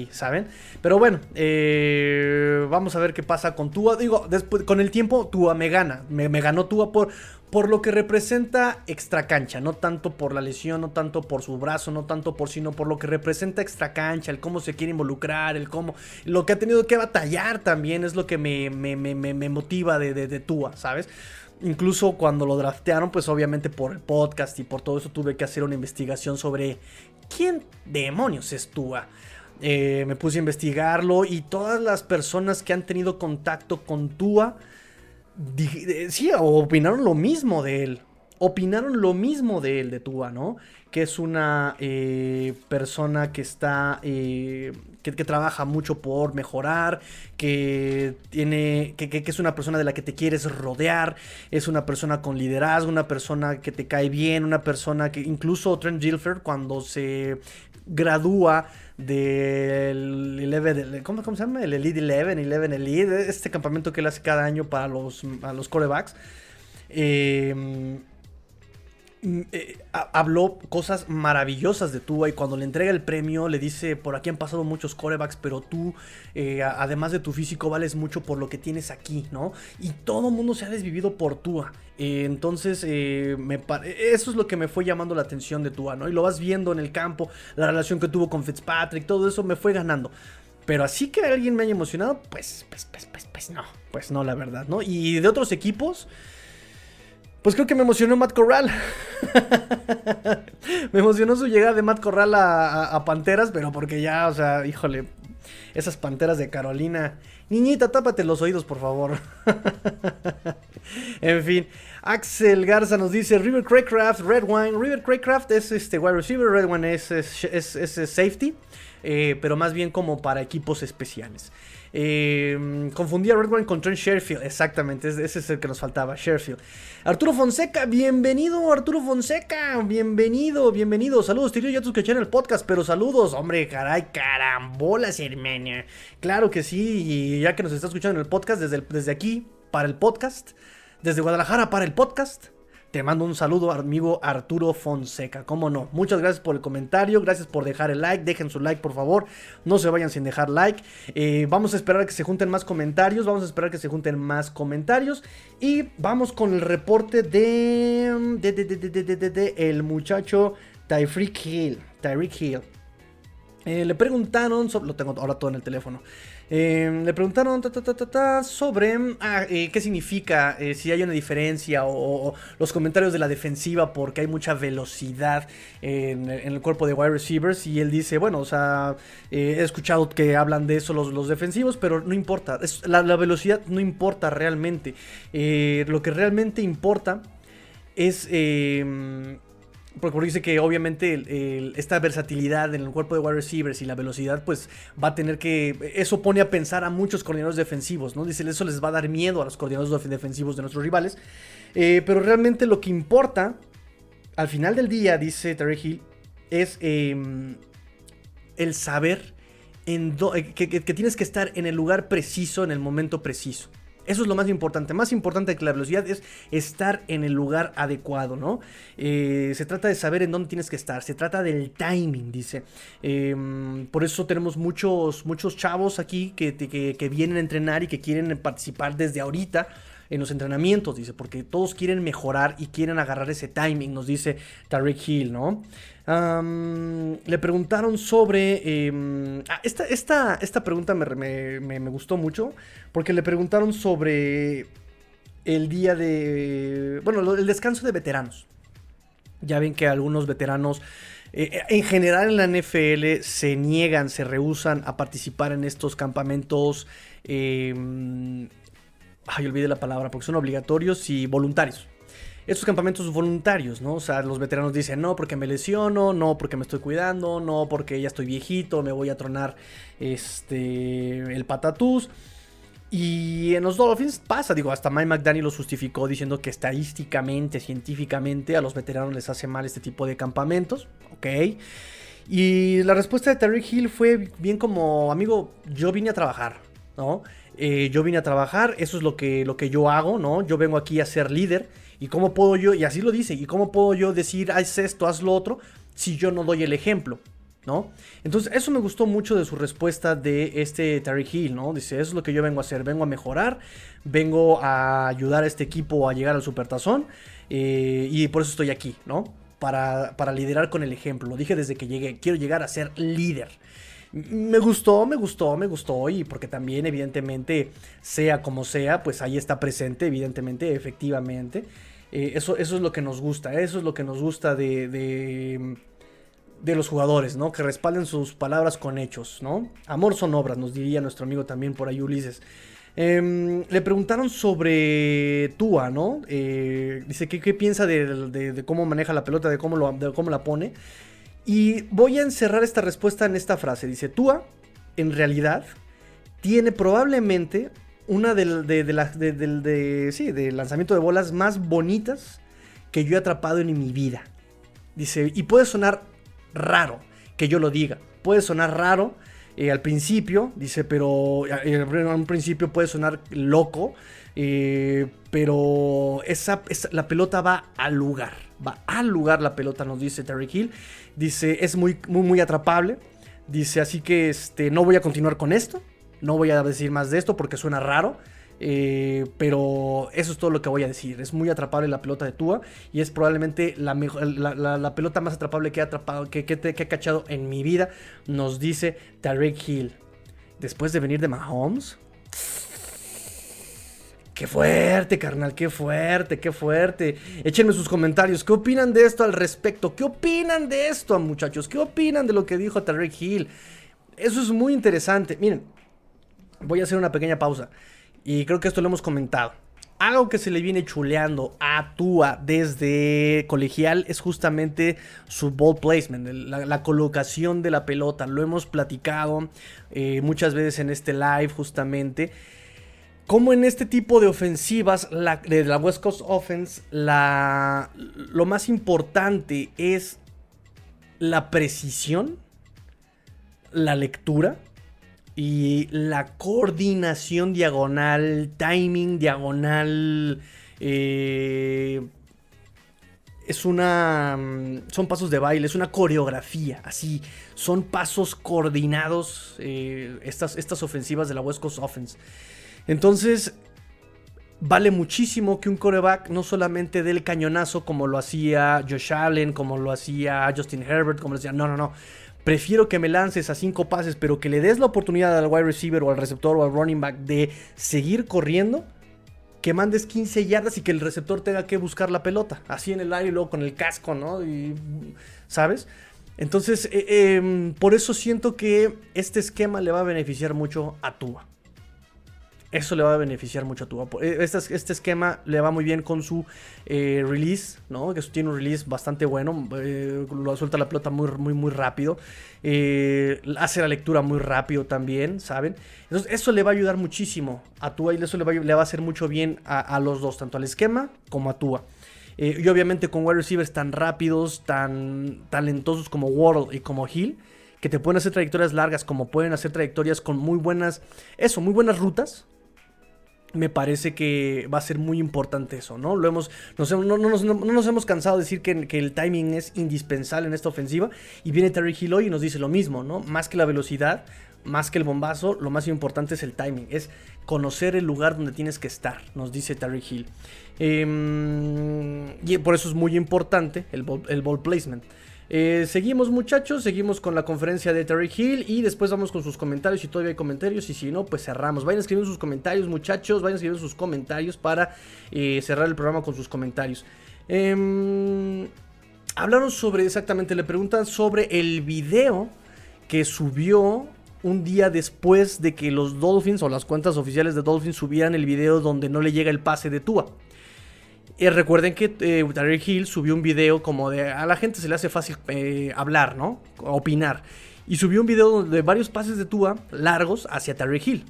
¿saben? Pero bueno, eh, vamos a ver qué pasa con Tua. Digo, después, con el tiempo Tua me gana. Me, ganó Tua por, por lo que representa extra cancha. No tanto por la lesión, no tanto por su brazo, no tanto por sino por lo que representa extra cancha. El cómo se quiere involucrar, el cómo... Lo que ha tenido que batallar también es lo que me, me, me motiva de, de, de Tua, ¿sabes? Incluso cuando lo draftearon, pues obviamente por el podcast y por todo eso tuve que hacer una investigación sobre quién demonios es Tua. Eh, me puse a investigarlo y todas las personas que han tenido contacto con Tua, eh, sí, opinaron lo mismo de él. Opinaron lo mismo de él, de Tua, ¿no? Que es una eh, persona que está que, trabaja mucho por mejorar, que tiene, que, es una persona de la que te quieres rodear, es una persona con liderazgo, una persona que te cae bien, una persona que incluso Trent Gilford cuando se gradúa del 11, ¿cómo, ¿cómo, se llama? El Elite 11, 11 Elite, este campamento que él hace cada año para los, a los corebacks. Eh, eh, habló cosas maravillosas de Tua y cuando le entrega el premio le dice, por aquí han pasado muchos corebacks, pero tú, eh, además de tu físico, vales mucho por lo que tienes aquí, ¿no? Y todo el mundo se ha desvivido por Tua. Eh, entonces, me eso es lo que me fue llamando la atención de Tua, ¿no? Y lo vas viendo en el campo, la relación que tuvo con Fitzpatrick, todo eso me fue ganando. Pero así que alguien me haya emocionado, pues, pues, pues, pues, pues no, pues no, la verdad, ¿no? Y de otros equipos... Pues creo que me emocionó Matt Corral. me emocionó su llegada de Matt Corral a, Panteras, pero porque ya, o sea, híjole, esas Panteras de Carolina. Niñita, tápate los oídos, por favor. en fin, Axel Garza nos dice River Craycraft, Red Wine. River Craycraft es este wide receiver, Red Wine es, es, safety, eh, pero más bien como para equipos especiales. Eh, confundí a Red con Trent Sherfield. Exactamente, ese es el que nos faltaba, Sherfield. Arturo Fonseca, bienvenido, Arturo Fonseca. Bienvenido, bienvenido. Saludos, tío. Ya te escuché en el podcast, pero saludos. Hombre, caray, carambolas, hermana. Claro que sí, y ya que nos está escuchando en el podcast, desde, desde aquí, para el podcast. Desde Guadalajara para el podcast. Te mando un saludo, amigo Arturo Fonseca. Cómo no. Muchas gracias por el comentario. Gracias por dejar el like. Dejen su like, por favor. No se vayan sin dejar like. Eh, vamos a esperar a que se junten más comentarios. Vamos a esperar a que se junten más comentarios. Y vamos con el reporte de. de, de, de, de el muchacho Tyreek Hill. Tyreek Hill. Eh, le preguntaron, lo tengo ahora todo en el teléfono. Eh, le preguntaron sobre ah, eh, qué significa, si hay una diferencia o, los comentarios de la defensiva porque hay mucha velocidad en, el cuerpo de wide receivers. Y él dice, bueno, o sea, he escuchado que hablan de eso los, los defensivos, pero no importa, la, la, velocidad no importa realmente, lo que realmente importa es porque dice que obviamente esta versatilidad en el cuerpo de wide receivers y la velocidad, pues va a tener que. Eso pone a pensar a muchos coordinadores defensivos, ¿no? Dice, eso les va a dar miedo a los coordinadores defensivos de nuestros rivales. Eh, pero realmente lo que importa, al final del día, dice Terry Hill, es em, el saber en eh, que tienes que estar en el lugar preciso, en el momento preciso. Eso es lo más importante. Más importante que la velocidad es estar en el lugar adecuado, ¿no? Eh, se trata de saber en dónde tienes que estar. Se trata del timing, dice. Em, por eso tenemos muchos, muchos chavos aquí que, que, vienen a entrenar y que quieren participar desde ahorita en los entrenamientos, dice, porque todos quieren mejorar y quieren agarrar ese timing, nos dice Tariq Hill, ¿no? le preguntaron sobre... Em, ah, esta, esta, esta, pregunta me, gustó mucho porque le preguntaron sobre el día de... Bueno, el descanso de veteranos. Ya ven que algunos veteranos eh, en general en la NFL se niegan, se rehusan a participar en estos campamentos. Eh, ay, olvidé la palabra, porque son obligatorios y voluntarios. Estos campamentos voluntarios, ¿no? O sea, los veteranos dicen, no, porque me lesiono, no, porque me estoy cuidando, no, porque ya estoy viejito, me voy a tronar este, el patatús. Y en los Dolphins pasa, digo, hasta Mike McDaniel lo justificó diciendo que estadísticamente, científicamente, a los veteranos les hace mal este tipo de campamentos, ¿ok? Y la respuesta de Terry Hill fue bien como, amigo, yo vine a trabajar, ¿no? Eh, yo vine a trabajar, eso es lo que, lo que yo hago, ¿no? Yo vengo aquí a ser líder. ¿Y cómo puedo yo, y así lo dice, y cómo puedo yo decir, haz esto, haz lo otro, si yo no doy el ejemplo? ¿no? Entonces, eso me gustó mucho de su respuesta de este Terry Hill, ¿no? Dice, eso es lo que yo vengo a hacer, vengo a mejorar, vengo a ayudar a este equipo a llegar al supertazón eh, y por eso estoy aquí, ¿no? Para, para liderar con el ejemplo, lo dije desde que llegué, quiero llegar a ser líder. Me gustó, me gustó, me gustó y porque también evidentemente, sea como sea, pues ahí está presente, evidentemente, efectivamente. Eh, eso, eso es lo que nos gusta, eso es lo que nos gusta de de los jugadores, ¿no? Que respalden sus palabras con hechos, ¿no? Amor son obras, nos diría nuestro amigo también por ahí Ulises. Em, le preguntaron sobre Tua, ¿no? Eh, dice que qué piensa de, cómo maneja la pelota, de cómo, lo, cómo la pone. Y voy a encerrar esta respuesta en esta frase. Dice, Tua, en realidad, tiene probablemente una de, de, sí, de lanzamiento de bolas más bonitas que yo he atrapado en mi vida. Dice, y puede sonar raro que yo lo diga. Puede sonar raro eh, al principio, dice, pero en eh, un principio puede sonar loco, eh, pero esa, la pelota va al lugar. Va al lugar la pelota, nos dice Terry Hill. Dice, es muy, muy, muy atrapable. Dice, así que este, no voy a continuar con esto. No voy a decir más de esto porque suena raro. Eh, pero eso es todo lo que voy a decir. Es muy atrapable la pelota de Tua y es probablemente la, la, pelota más atrapable que he atrapado, que, que, he cachado en mi vida. Nos dice Tarek Hill. Después de venir de Mahomes. Qué fuerte, carnal, qué fuerte, qué fuerte. Échenme sus comentarios. ¿Qué opinan de esto al respecto? ¿Qué opinan de esto, muchachos? ¿Qué opinan de lo que dijo Tarek Hill? Eso es muy interesante. Miren, voy a hacer una pequeña pausa. Y creo que esto lo hemos comentado. Algo que se le viene chuleando a Tua desde colegial es justamente su ball placement, la, colocación de la pelota. Lo hemos platicado eh, muchas veces en este live justamente. Como en este tipo de ofensivas, la, de la West Coast Offense, lo más importante es la precisión, la lectura y la coordinación diagonal, timing diagonal, eh, es una... Mm, son pasos de baile, es una coreografía, así. Son pasos coordinados eh, estas, estas ofensivas de la West Coast Offense. Entonces, vale muchísimo que un coreback no solamente dé el cañonazo como lo hacía Josh Allen, como lo hacía Justin Herbert, como lo hacía... No, no, no. Prefiero que me lances a cinco pases, pero que le des la oportunidad al wide receiver o al receptor o al running back de seguir corriendo. Que mandes 15 yardas y que el receptor tenga que buscar la pelota. Así en el aire y luego con el casco, ¿no? Y, ¿Sabes? Entonces, eh, em, por eso siento que este esquema le va a beneficiar mucho a Tua. Eso le va a beneficiar mucho a tu eh, este, esquema le va muy bien con su eh, release, ¿no? Que tiene un release bastante bueno. Eh, lo suelta la pelota muy, muy, muy rápido. hace la lectura muy rápido también, ¿saben? Entonces, eso le va a ayudar muchísimo a Tua y eso le va, a hacer mucho bien a, los dos, tanto al esquema como a Tua. y obviamente con wide receivers tan rápidos, tan talentosos como Waddle y como Hill que te pueden hacer trayectorias largas, como pueden hacer trayectorias con muy buenas, eso, muy buenas rutas, me parece que va a ser muy importante eso, ¿no? Hemos, no, nos hemos cansado de decir que, el timing es indispensable en esta ofensiva. Y viene Terry Hill hoy y nos dice lo mismo, ¿no? Más que la velocidad, más que el bombazo, lo más importante es el timing. Es conocer el lugar donde tienes que estar, nos dice Terry Hill. Em, y por eso es muy importante el ball placement. Eh, seguimos muchachos, seguimos con la conferencia de Terry Hill y después vamos con sus comentarios si todavía hay comentarios y si no, pues cerramos. Vayan escribiendo sus comentarios muchachos, vayan escribiendo sus comentarios para eh, cerrar el programa con sus comentarios. Em, hablaron sobre, exactamente, le preguntan sobre el video que subió un día después de que los Dolphins o las cuentas oficiales de Dolphins subieran el video donde no le llega el pase de Tua. Y recuerden que eh, Hill subió un video como de a la gente se le hace fácil eh, hablar, ¿no? Opinar. Y subió un video de varios pases de Tua largos hacia Terry Hill.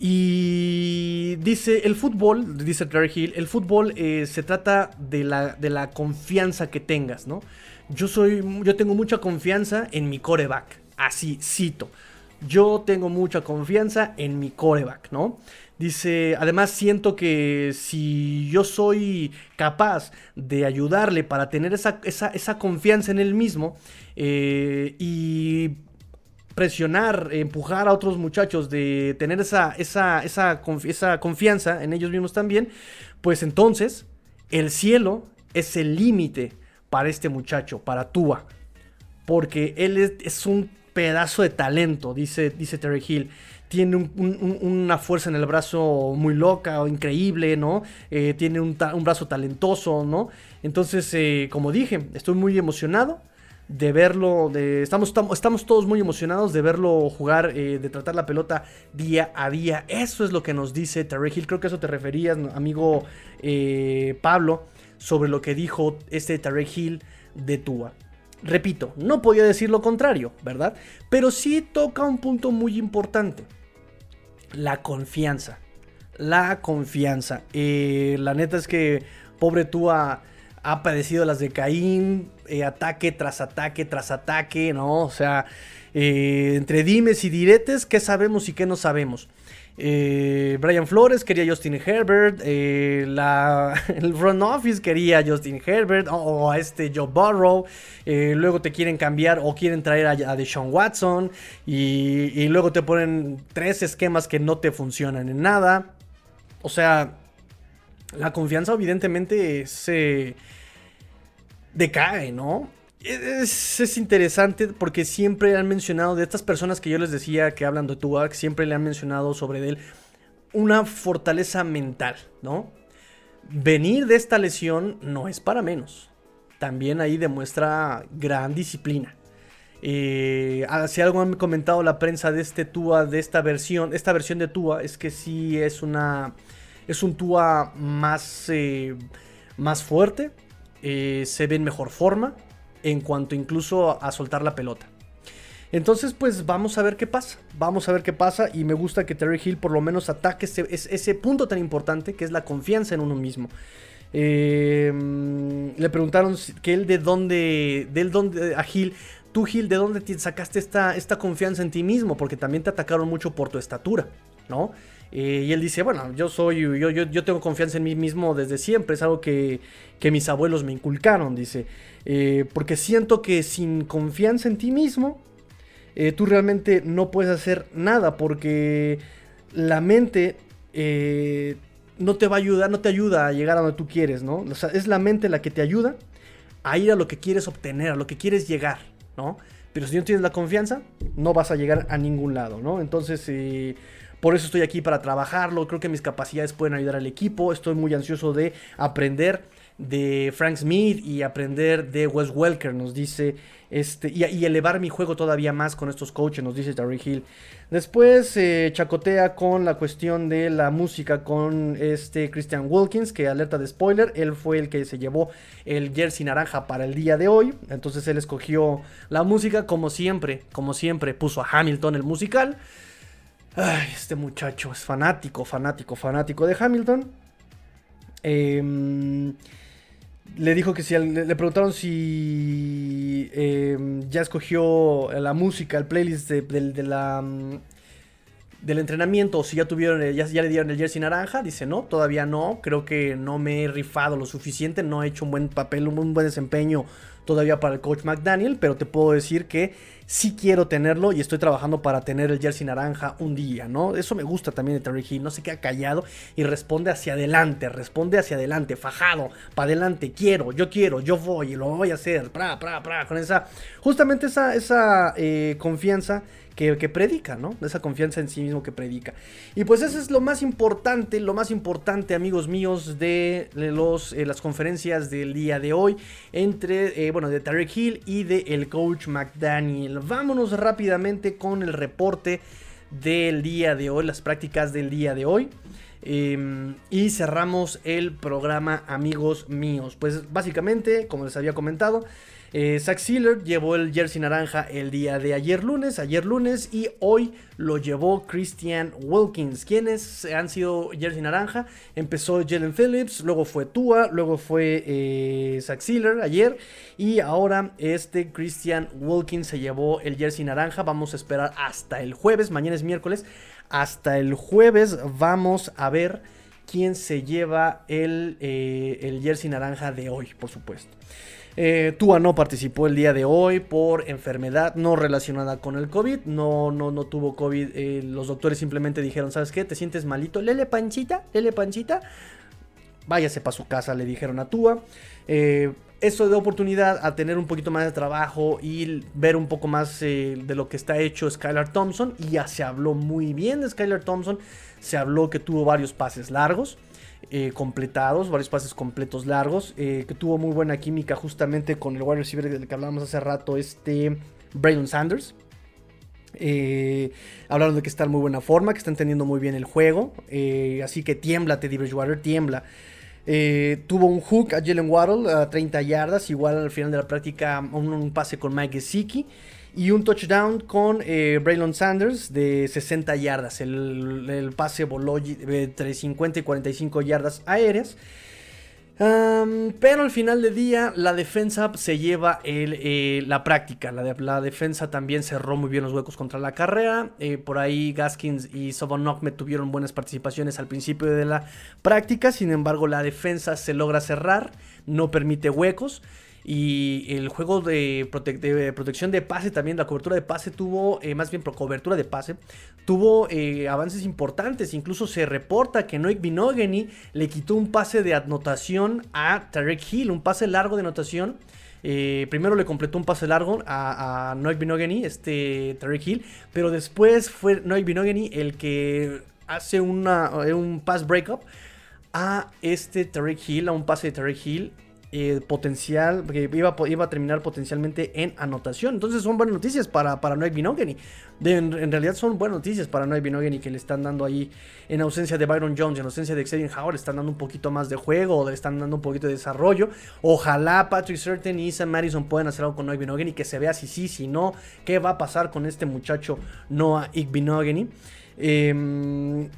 Y dice, el fútbol, dice Terry Hill, el fútbol eh, se trata de la, de la confianza que tengas, ¿no? Yo soy, yo tengo mucha confianza en mi coreback. Así, cito. Yo tengo mucha confianza en mi coreback, ¿no? Dice, además siento que si yo soy capaz de ayudarle para tener esa, esa, confianza en él mismo eh, y presionar, empujar a otros muchachos de tener esa, esa, esa, esa confianza en ellos mismos también, pues entonces el cielo es el límite para este muchacho, para Tua. Porque él es, un pedazo de talento, dice, dice Terry Hill. Tiene una fuerza en el brazo muy loca o increíble, ¿no? Eh, tiene un, brazo talentoso, ¿no? Entonces, eh, como dije, estoy muy emocionado de verlo, estamos, todos muy emocionados de verlo jugar, eh, de tratar la pelota día a día. Eso es lo que nos dice Terry Hill. Creo que eso te referías, amigo Pablo sobre lo que dijo este Tarek Hill de Tua. Repito, no podía decir lo contrario, ¿verdad? Pero sí toca un punto muy importante. La confianza. La confianza. Eh, la neta es que pobre Tua ha padecido las de Caín, eh, ataque tras ataque tras ataque, ¿no? O sea, eh, entre dimes y diretes, ¿qué sabemos y qué no sabemos? Eh, Brian Flores quería Justin Herbert. Eh, el front office quería Justin Herbert o, a este Joe Burrow. Eh, luego te quieren cambiar o quieren traer a, a Deshaun Watson. Y, y, luego te ponen tres esquemas que no te funcionan en nada. O sea, la confianza evidentemente se decae, ¿no? Es, interesante porque siempre han mencionado de estas personas que yo les decía que hablan de Tua, siempre le han mencionado sobre él una fortaleza mental, ¿no? Venir de esta lesión no es para menos. También ahí demuestra gran disciplina. Eh, ah, si algo han comentado la prensa de este Tua, de esta versión, esta versión de Tua, es que sí es una, es un Tua más, eh, más fuerte, eh, se ve en mejor forma, en cuanto incluso a soltar la pelota. Entonces, pues vamos a ver qué pasa. Vamos a ver qué pasa. Y me gusta que Terry Hill por lo menos ataque ese, ese punto tan importante que es la confianza en uno mismo. Eh, le preguntaron que él de dónde, de dónde, a Hill, tú Hill, ¿de dónde sacaste esta, esta confianza en ti mismo? Porque también te atacaron mucho por tu estatura, ¿no? Eh, y él dice, bueno, yo soy, yo, yo, yo, tengo confianza en mí mismo desde siempre, es algo que, que mis abuelos me inculcaron, dice. Eh, porque siento que sin confianza en ti mismo, eh, tú realmente no puedes hacer nada, porque la mente no te va a ayudar, no te ayuda a llegar a donde tú quieres, ¿no? O sea, es la mente la que te ayuda a ir a lo que quieres obtener, a lo que quieres llegar, ¿no? Pero si no tienes la confianza, no vas a llegar a ningún lado, ¿no? Entonces, por eso estoy aquí para trabajarlo. Creo que mis capacidades pueden ayudar al equipo. Estoy muy ansioso de aprender de Frank Smith y aprender de Wes Welker, nos dice, este, y, elevar mi juego todavía más con estos coaches, nos dice Terry Hill. Después eh, chacotea con la cuestión de la música con este Christian Wilkins, que alerta de spoiler, él fue el que se llevó el jersey naranja para el día de hoy, entonces él escogió la música como siempre, como siempre, puso a Hamilton el musical. Ay, este muchacho es fanático, fanático, fanático de Hamilton. Em, le dijo que si le, preguntaron si em, ya escogió la música, el playlist de, la mm, del entrenamiento o si ya tuvieron ya, ya, le dieron el jersey naranja. Dice no, todavía no. Creo que no me he rifado lo suficiente, no he hecho un buen papel, un buen desempeño todavía para el coach McDaniel, pero te puedo decir que sí quiero tenerlo y estoy trabajando para tener el jersey naranja un día, ¿no? Eso me gusta también de Terry Hill, no se queda callado y responde hacia adelante, responde hacia adelante, fajado, para adelante, quiero, yo quiero, yo voy y lo voy a hacer, pra, pra, pra, con esa, justamente esa, esa eh, confianza que, predica, ¿no? Esa confianza en sí mismo que predica. Y pues eso es lo más importante, lo más importante, amigos míos, de los, eh, las conferencias del día de hoy, entre, eh, bueno, de Tarek Hill y de el coach McDaniel. Vámonos rápidamente con el reporte del día de hoy, las prácticas del día de hoy. Em, y cerramos el programa, amigos míos. Pues básicamente, como les había comentado, eh, Zach Sealer llevó el jersey naranja el día de ayer lunes, ayer lunes, y hoy lo llevó Christian Wilkins. ¿Quiénes han sido jersey naranja? Empezó Jalen Phillips, luego fue Tua, luego fue eh, Zach Sealer ayer, y ahora este Christian Wilkins se llevó el jersey naranja. Vamos a esperar hasta el jueves, mañana es miércoles, hasta el jueves vamos a ver quién se lleva el, eh, el jersey naranja de hoy, por supuesto. Eh, Tua no participó el día de hoy por enfermedad no relacionada con el COVID. No, no, no tuvo COVID. Eh, los doctores simplemente dijeron, ¿sabes qué? ¿Te sientes malito? Lele panchita, lele panchita. Váyase para su casa, le dijeron a Tua. Eh, eso da oportunidad a tener un poquito más de trabajo y ver un poco más de lo que está hecho Skylar Thompson. Y ya se habló muy bien de Skylar Thompson. Se habló que tuvo varios pases largos. Eh, completados, varios pases completos largos, eh, que tuvo muy buena química justamente con el wide receiver del que hablábamos hace rato, este Braylon Sanders. Eh, hablaron de que está en muy buena forma, que está entendiendo muy bien el juego, así que tiembla Teddy Bridgewater, tiembla. Tuvo un hook a Jalen Waddle a 30 yardas, igual al final de la práctica un, pase con Mike Gesicki y un touchdown con eh, Braylon Sanders de 60 yardas. El, pase voló entre 50 y 45 yardas aéreas. Pero al final del día la defensa se lleva eh, la práctica. La, defensa también cerró muy bien los huecos contra la carrera. Eh, por ahí Gaskins y me tuvieron buenas participaciones al principio de la práctica. Sin embargo la defensa se logra cerrar, no permite huecos. Y el juego de, protección de pase también, la cobertura de pase tuvo, eh, más bien cobertura de pase, tuvo eh, avances importantes. Incluso se reporta que Noik Binogany le quitó un pase de anotación a Tarek Hill, un pase largo de anotación. Eh, primero le completó un pase largo a, a Noik Binogany, este Tarek Hill, pero después fue Noik Binogany el que hace una, un pass breakup a este Tarek Hill, a un pase de Tarek Hill eh, potencial, que iba, iba, a terminar potencialmente en anotación. Entonces son buenas noticias para, para Noé Binogany. En, realidad son buenas noticias para Noé Binogany que le están dando ahí, en ausencia de Byron Jones, en ausencia de Xavier Howard, le están dando un poquito más de juego, le están dando un poquito de desarrollo. Ojalá Patrick Certain y Sam Madison puedan hacer algo con Noé Binogany, que se vea si sí, si no, qué va a pasar con este muchacho Noah Igbinogany. Eh,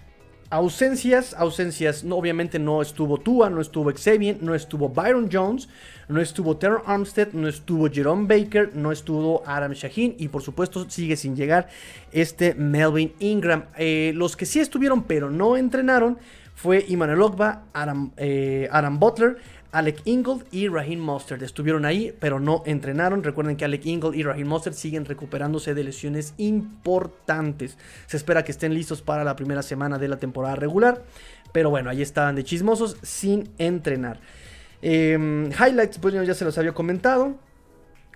Ausencias, ausencias. No, obviamente no estuvo Tua, no estuvo Xavier, no estuvo Byron Jones, no estuvo Terror Armstead, no estuvo Jerome Baker, no estuvo Adam Shaheen y por supuesto sigue sin llegar este Melvin Ingram. Eh, los que sí estuvieron pero no entrenaron fue Emmanuel Ogba, Adam, eh, Adam Butler, Alec Ingold y Raheem Mostert estuvieron ahí, pero no entrenaron. Recuerden que Alec Ingold y Raheem Mostert siguen recuperándose de lesiones importantes. Se espera que estén listos para la primera semana de la temporada regular. Pero bueno, ahí estaban de chismosos sin entrenar. Em, highlights, pues ya se los había comentado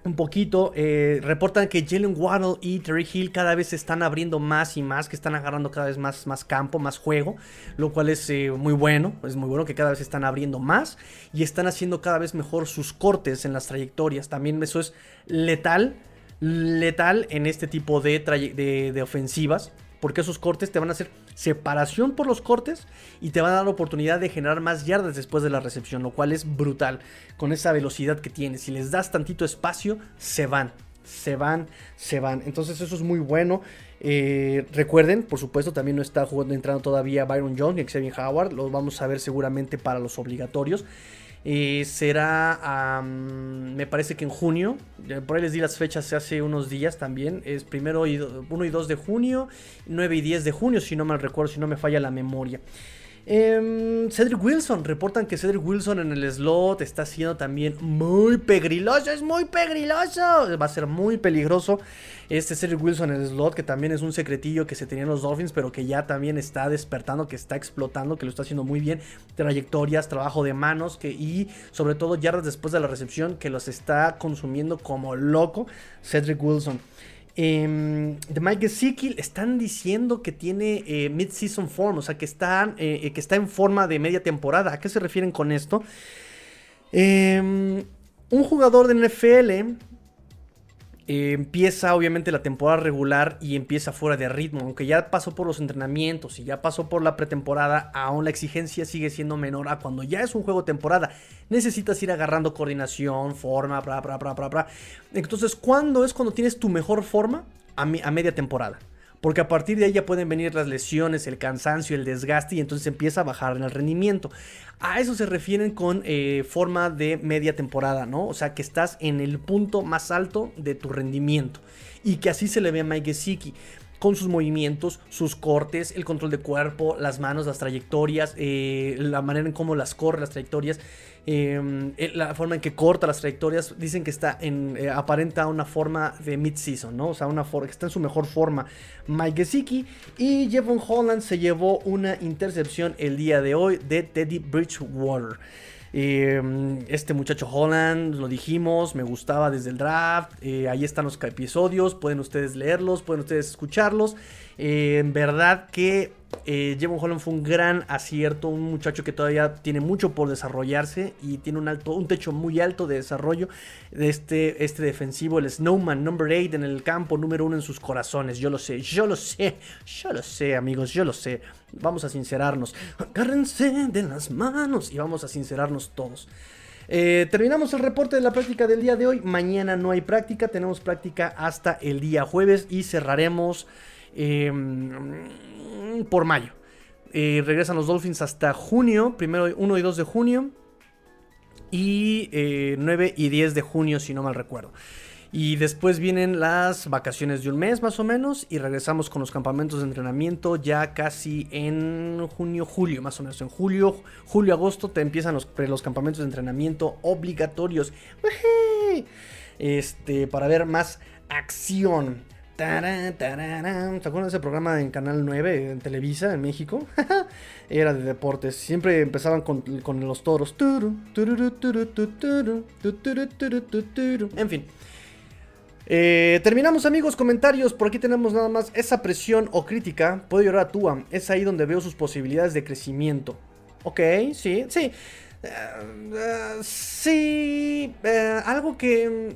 un poquito. Eh, reportan que Jalen Waddle y Terry Hill cada vez se están abriendo más y más, que están agarrando cada vez más, más campo, más juego, lo cual es eh, muy bueno. Es muy bueno que cada vez están abriendo más y están haciendo cada vez mejor sus cortes en las trayectorias. También eso es letal, letal en este tipo de, de ofensivas porque esos cortes te van a hacer separación por los cortes y te van a dar la oportunidad de generar más yardas después de la recepción, lo cual es brutal con esa velocidad que tienes. Si les das tantito espacio, se van, se van, se van. Entonces eso es muy bueno. Eh, recuerden, por supuesto, también no está jugando entrando todavía Byron Jones ni Xavier Howard. Los vamos a ver seguramente para los obligatorios. Eh, será, me parece que en junio. Por ahí les di las fechas hace unos días también. Es primero y 1 y 2 de junio, 9 y 10 de junio, si no mal recuerdo, si no me falla la memoria. Em, Cedric Wilson, reportan que Cedric Wilson en el slot está siendo también muy pegriloso, es muy pegriloso, va a ser muy peligroso este Cedric Wilson en el slot, que también es un secretillo que se tenía en los Dolphins, pero que ya también está despertando, que está explotando, que lo está haciendo muy bien, trayectorias, trabajo de manos, y sobre todo yardas después de la recepción, que los está consumiendo como loco Cedric Wilson. Em, de Mike Gesicki están diciendo que tiene eh, mid-season form, o sea, que está, eh, que está en forma de media temporada. ¿A qué se refieren con esto? Em, un jugador de NFL eh, empieza obviamente la temporada regular y empieza fuera de ritmo, aunque ya pasó por los entrenamientos y ya pasó por la pretemporada, aún la exigencia sigue siendo menor a cuando ya es un juego temporada. Necesitas ir agarrando coordinación, forma, bla, bla, bla, bla, bla. Entonces, ¿cuándo es cuando tienes tu mejor forma? a media temporada. Porque a partir de ahí ya pueden venir las lesiones, el cansancio, el desgaste y entonces empieza a bajar en el rendimiento. A eso se refieren con eh, forma de media temporada, ¿no? O sea, que estás en el punto más alto de tu rendimiento. Y que así se le ve a Mike con sus movimientos, sus cortes, el control de cuerpo, las manos, las trayectorias, eh, la manera en cómo las corre, las trayectorias. Em, eh, la forma en que corta las trayectorias, dicen que está en, eh, aparenta una forma de mid-season, ¿no? O sea, una que está en su mejor forma. Mike Gesicki y Jevon Holland se llevó una intercepción el día de hoy de Teddy Bridgewater. Em, este muchacho Holland, lo dijimos, me gustaba desde el draft. Eh, ahí están los episodios, pueden ustedes leerlos, pueden ustedes escucharlos. en verdad que eh, Jevon Holland fue un gran acierto, un muchacho que todavía tiene mucho por desarrollarse y tiene un, alto, un techo muy alto de desarrollo de este, este defensivo, el Snowman number 8 en el campo, número uno en sus corazones. Yo lo sé, yo lo sé, yo lo sé, amigos, yo lo sé. Vamos a sincerarnos. Agárrense de las manos y vamos a sincerarnos todos. Eh, terminamos el reporte de la práctica del día de hoy. Mañana no hay práctica, tenemos práctica hasta el día jueves y cerraremos. Em, por mayo. Eh, regresan los Dolphins hasta junio, primero 1 y 2 de junio. Y 9 eh, y 10 de junio, si no mal recuerdo. Y después vienen las vacaciones de un mes más o menos. Y regresamos con los campamentos de entrenamiento ya casi en junio, julio, más o menos. En julio, julio, agosto te empiezan los, los campamentos de entrenamiento obligatorios. Este, para ver más acción. ¿Se acuerdan de ese programa en Canal 9 en Televisa en México? Era de deportes. Siempre empezaban con, los toros. En fin. terminamos amigos, comentarios. Por aquí tenemos nada más esa presión o crítica. Puede llorar a Tua. Es ahí donde veo sus posibilidades de crecimiento. Ok, sí, sí. sí. algo que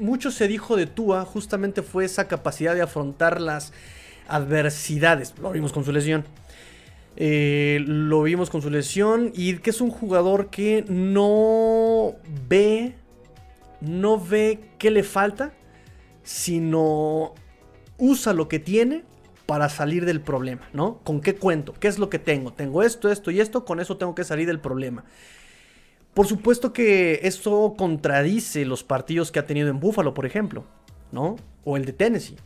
mucho se dijo de Tua justamente fue esa capacidad de afrontar las adversidades. Lo vimos con su lesión. Eh, lo vimos con su lesión y que es un jugador que no ve, no ve qué le falta, sino usa lo que tiene para salir del problema, ¿no? ¿Con qué cuento? ¿Qué es lo que tengo? Tengo esto, esto y esto, con eso tengo que salir del problema. Por supuesto que esto contradice los partidos que ha tenido en Buffalo, por ejemplo, ¿no? O el de Tennessee,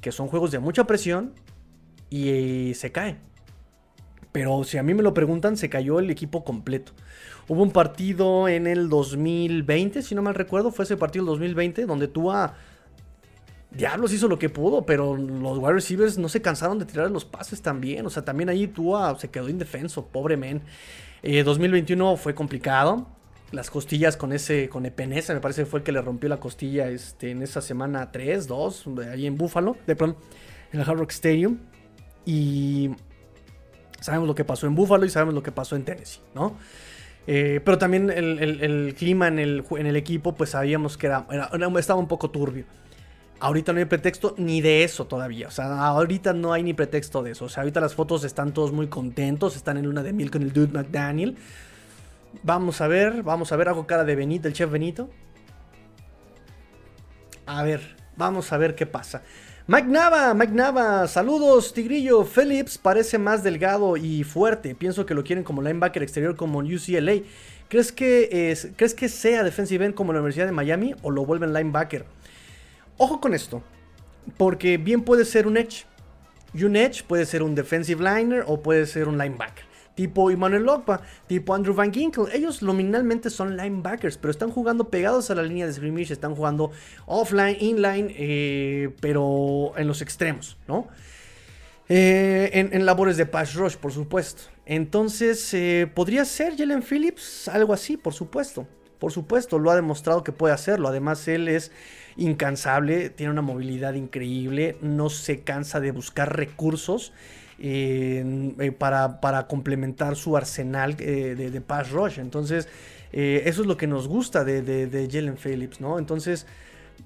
que son juegos de mucha presión y se cae. Pero si a mí me lo preguntan, se cayó el equipo completo. Hubo un partido en el 2020, si no mal recuerdo, fue ese partido del 2020, donde Tua Diablos hizo lo que pudo, pero los wide receivers no se cansaron de tirar los pases también. O sea, también ahí Tua se quedó indefenso, pobre men. 2021 eh, fue complicado. Las costillas con ese, con Epenesa, me parece que fue el que le rompió la costilla este, en esa semana 3, 2, ahí en Buffalo, de pronto, en el Hard Rock Stadium. Y sabemos lo que pasó en Buffalo y sabemos lo que pasó en Tennessee, ¿no? Eh, pero también el, clima en el, en el, equipo, pues sabíamos que era, estaba un poco turbio. Ahorita no hay pretexto ni de eso todavía. O sea, ahorita no hay ni pretexto de eso. O sea, ahorita las fotos están todos muy contentos. Están en luna de miel con el Dude McDaniel. Vamos a ver, vamos a ver. Hago cara de Benito, el chef Benito. A ver, vamos a ver qué pasa. Mike Nava, Mike Nava, saludos, Tigrillo. Phillips parece más delgado y fuerte. Pienso que lo quieren como linebacker exterior como en UCLA. ¿Crees que, es, ¿Crees que sea defensive end como la Universidad de Miami o lo vuelven linebacker? Ojo con esto, porque bien puede ser un edge. Y un edge puede ser un defensive liner o puede ser un linebacker. Tipo Emmanuel Lokpa, tipo Andrew Van Ginkel. Ellos nominalmente son linebackers, pero están jugando pegados a la línea de scrimmage, están jugando offline, inline, eh, pero en los extremos, ¿no? Eh, en, labores de pass rush, por supuesto. Entonces, eh, podría ser Jalen Phillips, algo así, por supuesto. Por supuesto, lo ha demostrado que puede hacerlo. Además, él es incansable, tiene una movilidad increíble, no se cansa de buscar recursos. Eh, para, para, complementar su arsenal eh, de, pass rush. Entonces, eh, eso es lo que nos gusta de, de, Jalen Phillips, ¿no? Entonces,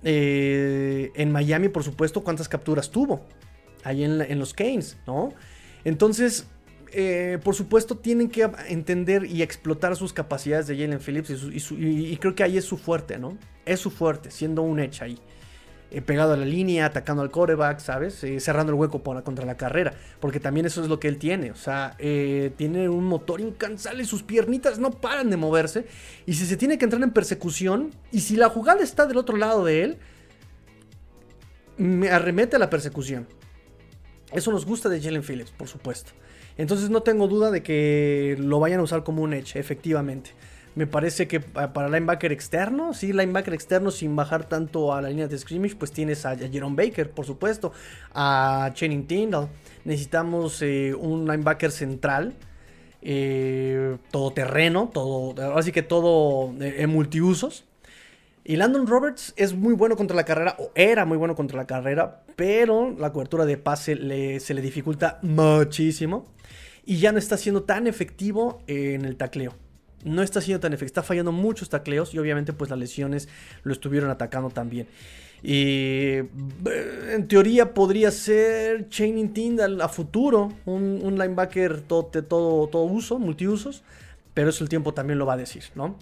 en Miami, por supuesto, ¿cuántas capturas tuvo? Ahí en, en los Canes, ¿no? Entonces, eh, por supuesto, tienen que entender y explotar sus capacidades de Jalen Phillips y, creo que ahí es su fuerte, ¿no? Es su fuerte, siendo un edge ahí. Eh, pegado a la línea, atacando al coreback, ¿sabes? Eh, cerrando el hueco contra la carrera. Porque también eso es lo que él tiene. O sea, tiene un motor incansable. Sus piernitas no paran de moverse. Y si se tiene que entrar en persecución. Y si la jugada está del otro lado de él. Me arremete a la persecución. Eso nos gusta de Jalen Phillips, por supuesto. Entonces no tengo duda de que lo vayan a usar como un edge, efectivamente. Me parece que para linebacker externo, sí, linebacker externo sin bajar tanto a la línea de scrimmage, pues tienes a Jerome Baker, por supuesto, a Channing Tindall. Necesitamos eh, un linebacker central, eh, todoterreno, todo, así que todo eh, en multiusos. Y Landon Roberts es muy bueno contra la carrera, o era muy bueno contra la carrera, pero la cobertura de pase se le dificulta muchísimo y ya no está siendo tan efectivo en el tacleo. No está siendo tan efectivo, está fallando muchos tacleos y obviamente pues las lesiones lo estuvieron atacando también. Y en teoría podría ser Chaining Tindall a futuro, un, linebacker todo, todo, todo uso, multiusos, pero eso el tiempo también lo va a decir, ¿no?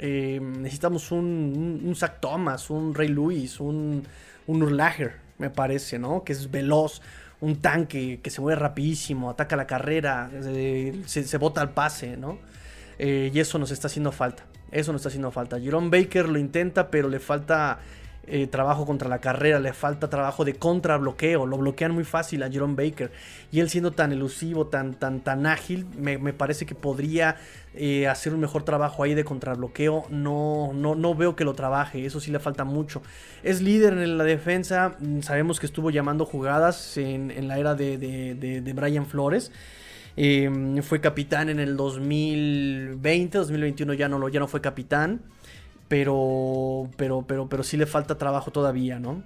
Eh, necesitamos un, un, Zach Thomas, un Ray Lewis, un, un Urlacher, me parece, ¿no? Que es veloz, un tanque que se mueve rapidísimo, ataca la carrera, se, bota al pase, ¿no? Eh, y eso nos está haciendo falta. Eso nos está haciendo falta. Jerome Baker lo intenta, pero le falta eh, trabajo contra la carrera, le falta trabajo de contrabloqueo, lo bloquean muy fácil a Jerome Baker. Y él siendo tan elusivo, tan, tan, tan ágil, me, parece que podría eh, hacer un mejor trabajo ahí de contrabloqueo. No, no, no veo que lo trabaje, eso sí le falta mucho. Es líder en la defensa, mm, sabemos que estuvo llamando jugadas en, la era de, de, Brian Flores. Em, fue capitán en el 2020, 2021 ya no, ya no fue capitán pero, pero, pero, pero sí le falta trabajo todavía, ¿no?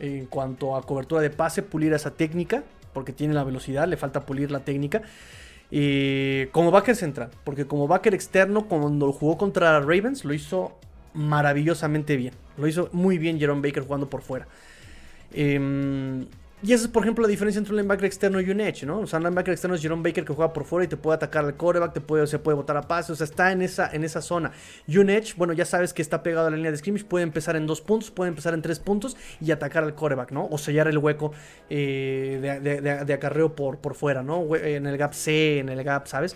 En cuanto a cobertura de pase, pulir esa técnica, porque tiene la velocidad, le falta pulir la técnica. Y como backer central, porque como backer externo, cuando jugó contra Ravens, lo hizo maravillosamente bien. Lo hizo muy bien Jerome Baker jugando por fuera. Eh, y esa es, por ejemplo, la diferencia entre un linebacker externo y un edge, ¿no? O sea, un linebacker externo es Jerome Baker que juega por fuera y te puede atacar al coreback, te puede, se puede botar a pase, o sea, está en esa, en esa zona. Y un edge, bueno, ya sabes que está pegado a la línea de scrimmage, puede empezar en dos puntos, puede empezar en tres puntos y atacar al coreback, ¿no? O sellar el hueco eh, de, acarreo por, por fuera, ¿no? En el gap C, en el gap, ¿sabes?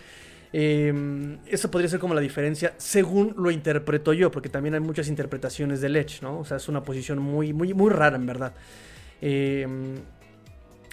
Eh, eso podría ser como la diferencia según lo interpreto yo, porque también hay muchas interpretaciones del edge, ¿no? O sea, es una posición muy, muy, muy rara en verdad. Em,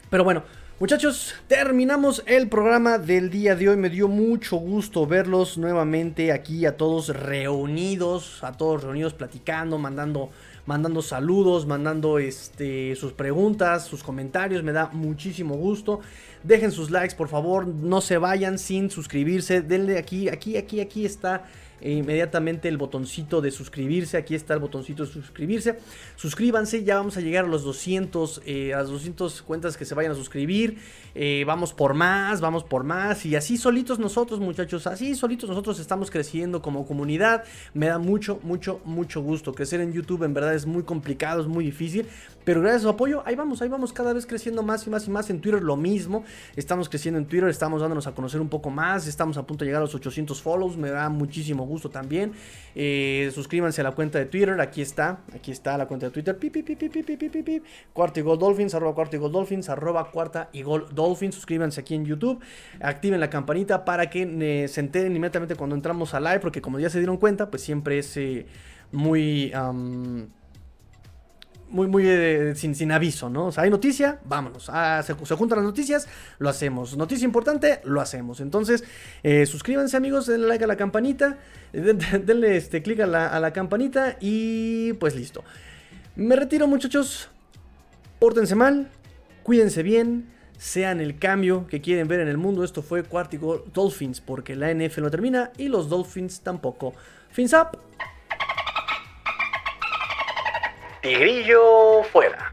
pero bueno, muchachos, terminamos el programa del día de hoy. Me dio mucho gusto verlos nuevamente aquí a todos reunidos, a todos reunidos platicando, mandando, mandando saludos, mandando este, sus preguntas, sus comentarios. Me da muchísimo gusto. Dejen sus likes, por favor. No se vayan sin suscribirse. Denle aquí, aquí, aquí, aquí está e inmediatamente el botoncito de suscribirse. Aquí está el botoncito de suscribirse. Suscríbanse, ya vamos a llegar a los 200, eh, a las 200 cuentas que se vayan a suscribir. Eh, vamos por más, vamos por más. Y así solitos nosotros, muchachos, así solitos nosotros estamos creciendo como comunidad. Me da mucho, mucho, mucho gusto. Crecer en YouTube en verdad es muy complicado, es muy difícil. Pero gracias a su apoyo, ahí vamos, ahí vamos cada vez creciendo más y más y más. En Twitter lo mismo. Estamos creciendo en Twitter, estamos dándonos a conocer un poco más. Estamos a punto de llegar a los 800 follows. Me da muchísimo gusto también. Eh, suscríbanse a la cuenta de Twitter. Aquí está, aquí está la cuenta de Twitter. Pi, pi, pi, cuarta y Gol Dolphins, arroba cuarta y Gol Dolphins, arroba cuarta y Gol Dolphins. Suscríbanse aquí en YouTube. Activen la campanita para que eh, se enteren inmediatamente cuando entramos a live. Porque como ya se dieron cuenta, pues siempre es eh, muy muy, muy eh, sin, sin, aviso, ¿no? O sea, hay noticia, vámonos. Ah, se, juntan las noticias, lo hacemos. Noticia importante, lo hacemos. Entonces, eh, suscríbanse, amigos, denle like a la campanita, denle este, clic a la, a la campanita y pues listo. Me retiro, muchachos. Pórtense mal, cuídense bien, sean el cambio que quieren ver en el mundo. Esto fue Cuartico Dolphins, porque la NFL no termina y los Dolphins tampoco. Fins up. Tigrillo fuera.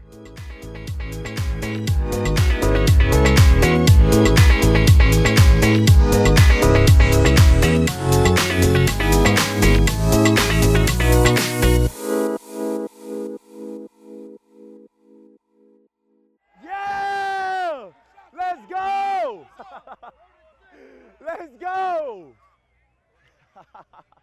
Yeah! Let's go! Let's go!